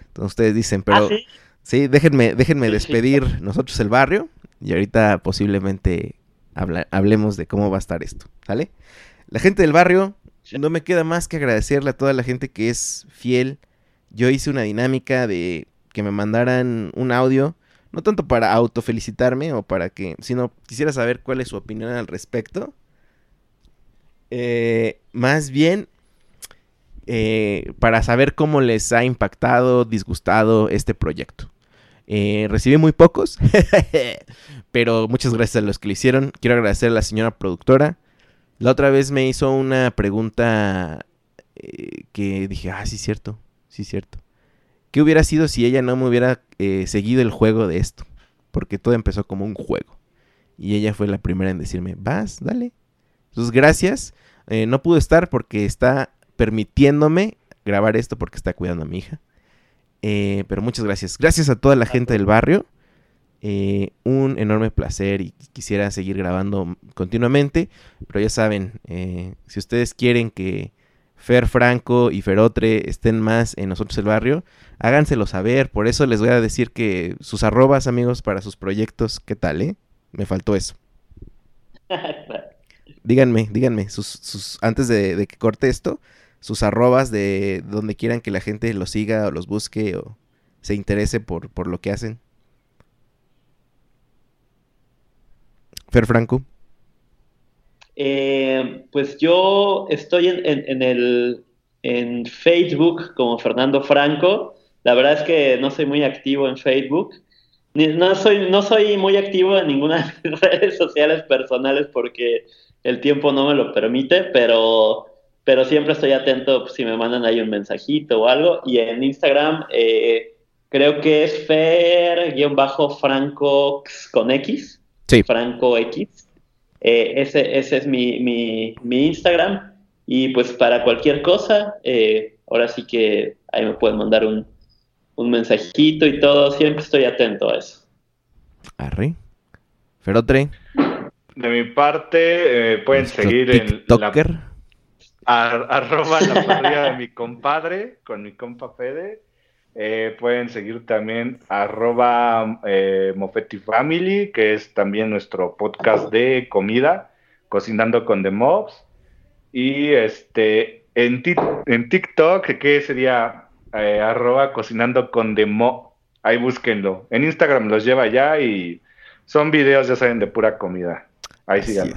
Entonces ustedes dicen, pero... ¿Ah, sí? déjenme, déjenme despedir nosotros el barrio y ahorita posiblemente hablemos de cómo va a estar esto, ¿sale? La gente del barrio, no me queda más que agradecerle a toda la gente que es fiel. Yo hice una dinámica de que me mandaran un audio, no tanto para autofelicitarme o para que, sino quisiera saber cuál es su opinión al respecto. Eh, más bien eh, para saber cómo les ha impactado, disgustado este proyecto. Eh, recibí muy pocos, pero muchas gracias a los que lo hicieron. Quiero agradecer a la señora productora. La otra vez me hizo una pregunta eh, que dije, ah, sí, cierto, sí, cierto. ¿Qué hubiera sido si ella no me hubiera eh, seguido el juego de esto? Porque todo empezó como un juego. Y ella fue la primera en decirme, vas, dale. Entonces, gracias. no pude estar porque está permitiéndome grabar esto porque está cuidando a mi hija. Eh, pero muchas gracias. Gracias a toda la gente del barrio. Eh, un enorme placer y quisiera seguir grabando continuamente. Pero ya saben, eh, si ustedes quieren que Fer Franco y Ferotre estén más en nosotros el barrio, háganselo saber. Por eso les voy a decir que sus arrobas, amigos, para sus proyectos, ¿qué tal, eh? Me faltó eso. díganme, díganme, sus, sus, antes de que corte esto, sus arrobas de donde quieran que la gente los siga o los busque o se interese por, por lo que hacen. Fer Franco.
Eh, pues yo estoy en, en, el, en Facebook como Fernando Franco. La verdad es que no soy muy activo en Facebook. No soy, no soy muy activo en ninguna de las redes sociales personales porque el tiempo no me lo permite, pero pero siempre estoy atento pues, si me mandan ahí un mensajito o algo. Y en Instagram eh, creo que es Fer-Franco con X.
Sí.
Franco X. Eh, ese, ese es mi, mi, mi, Instagram. Y pues para cualquier cosa, eh, ahora sí que ahí me pueden mandar un, un mensajito y todo. Siempre estoy atento a eso.
Arre. Ferotre.
De mi parte, eh, pueden seguir en la, arroba la parrilla de mi compadre con mi compa Fede. Eh, pueden seguir también arroba eh, Mofetti Family, que es también nuestro podcast de comida, cocinando con The Mobs. Y este en, en TikTok, que sería eh, arroba cocinando con The Mo. Ahí búsquenlo. En Instagram los lleva ya y son videos, ya saben, de pura comida. Ahí sigan.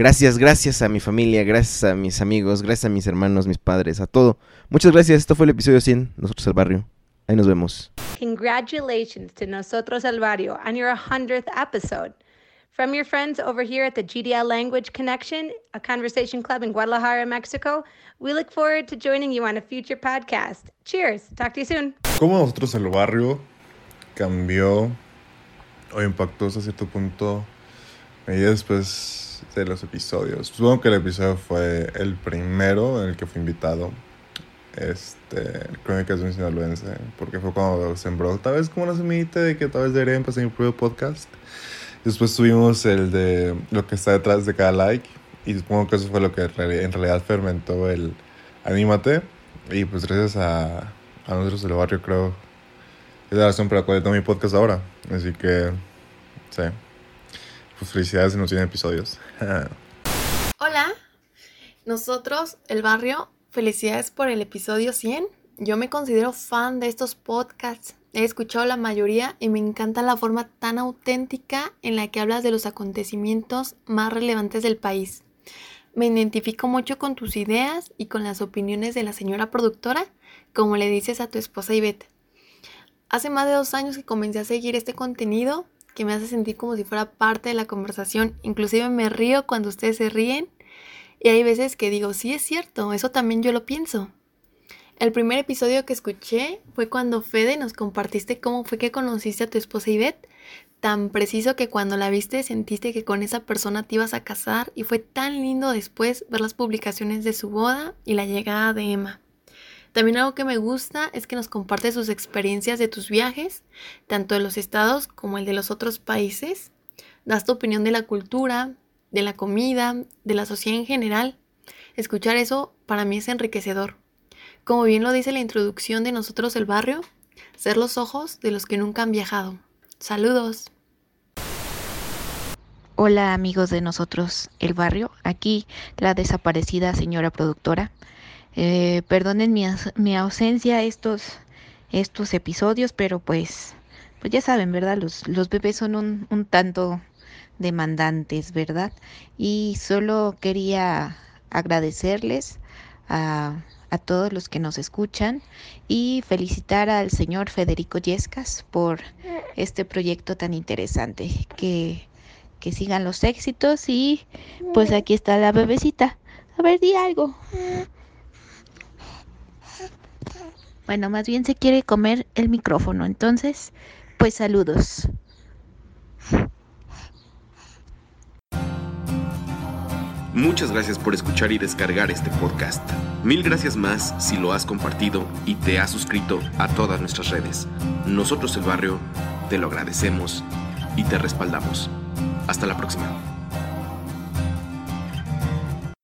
Gracias, gracias a mi familia, gracias a mis amigos, gracias a mis hermanos, mis padres, a todo. Muchas gracias. Esto fue el episodio 100, Nosotros el Barrio. Ahí nos vemos.
Congratulations to Nosotros el Barrio on your 100th episode. From your friends over here at the GDL Language Connection, a conversation club in Guadalajara, Mexico, we look forward to joining you on a future podcast. Cheers. Talk to you soon.
¿Cómo nosotros el barrio cambió o impactó hasta cierto punto y después de los episodios? Supongo que el episodio fue el primero en el que fui invitado. Este, Crónicas de un Sinaloense, porque fue cuando sembró tal vez como una semillita de que tal vez debería empezar mi propio podcast. Después tuvimos el de lo que está detrás de cada like. Y supongo que eso fue lo que en realidad fermentó el Anímate. Y pues gracias a, a nosotros del barrio creo es la razón por la cual tengo mi podcast ahora. Así que, sí. Pues felicidades si nos tienen episodios.
Hola, nosotros, el barrio, felicidades por el episodio 100. Yo me considero fan de estos podcasts He escuchado la mayoría y me encanta la forma tan auténtica en la que hablas de los acontecimientos más relevantes del país. Me identifico mucho con tus ideas y con las opiniones de la señora productora, como le dices a tu esposa Ivette. Hace más de dos años que comencé a seguir este contenido que me hace sentir como si fuera parte de la conversación. Inclusive me río cuando ustedes se ríen y hay veces que digo, sí es cierto, eso también yo lo pienso. El primer episodio que escuché fue cuando Fede nos compartiste cómo fue que conociste a tu esposa Ivette. Tan preciso que cuando la viste sentiste que con esa persona te ibas a casar y fue tan lindo después ver las publicaciones de su boda y la llegada de Emma. También algo que me gusta es que nos comparte sus experiencias de tus viajes, tanto de los estados como el de los otros países. Das tu opinión de la cultura, de la comida, de la sociedad en general. Escuchar eso para mí es enriquecedor. Como bien lo dice la introducción de nosotros el barrio, ser los ojos de los que nunca han viajado. Saludos.
Hola amigos de nosotros el barrio, aquí la desaparecida señora productora. Eh, perdonen mi, ausencia estos, estos episodios, pero pues, pues ya saben, ¿verdad? Los, los bebés son un, tanto demandantes, ¿verdad? Y solo quería agradecerles a a todos los que nos escuchan y felicitar al señor Federico Yescas por este proyecto tan interesante. Que, que sigan los éxitos y pues aquí está la bebecita. A ver, di algo. Bueno, más bien se quiere comer el micrófono, entonces, pues saludos.
Muchas gracias por escuchar y descargar este podcast. Mil gracias más si lo has compartido y te has suscrito a todas nuestras redes. Nosotros el barrio te lo agradecemos y te respaldamos. Hasta la próxima.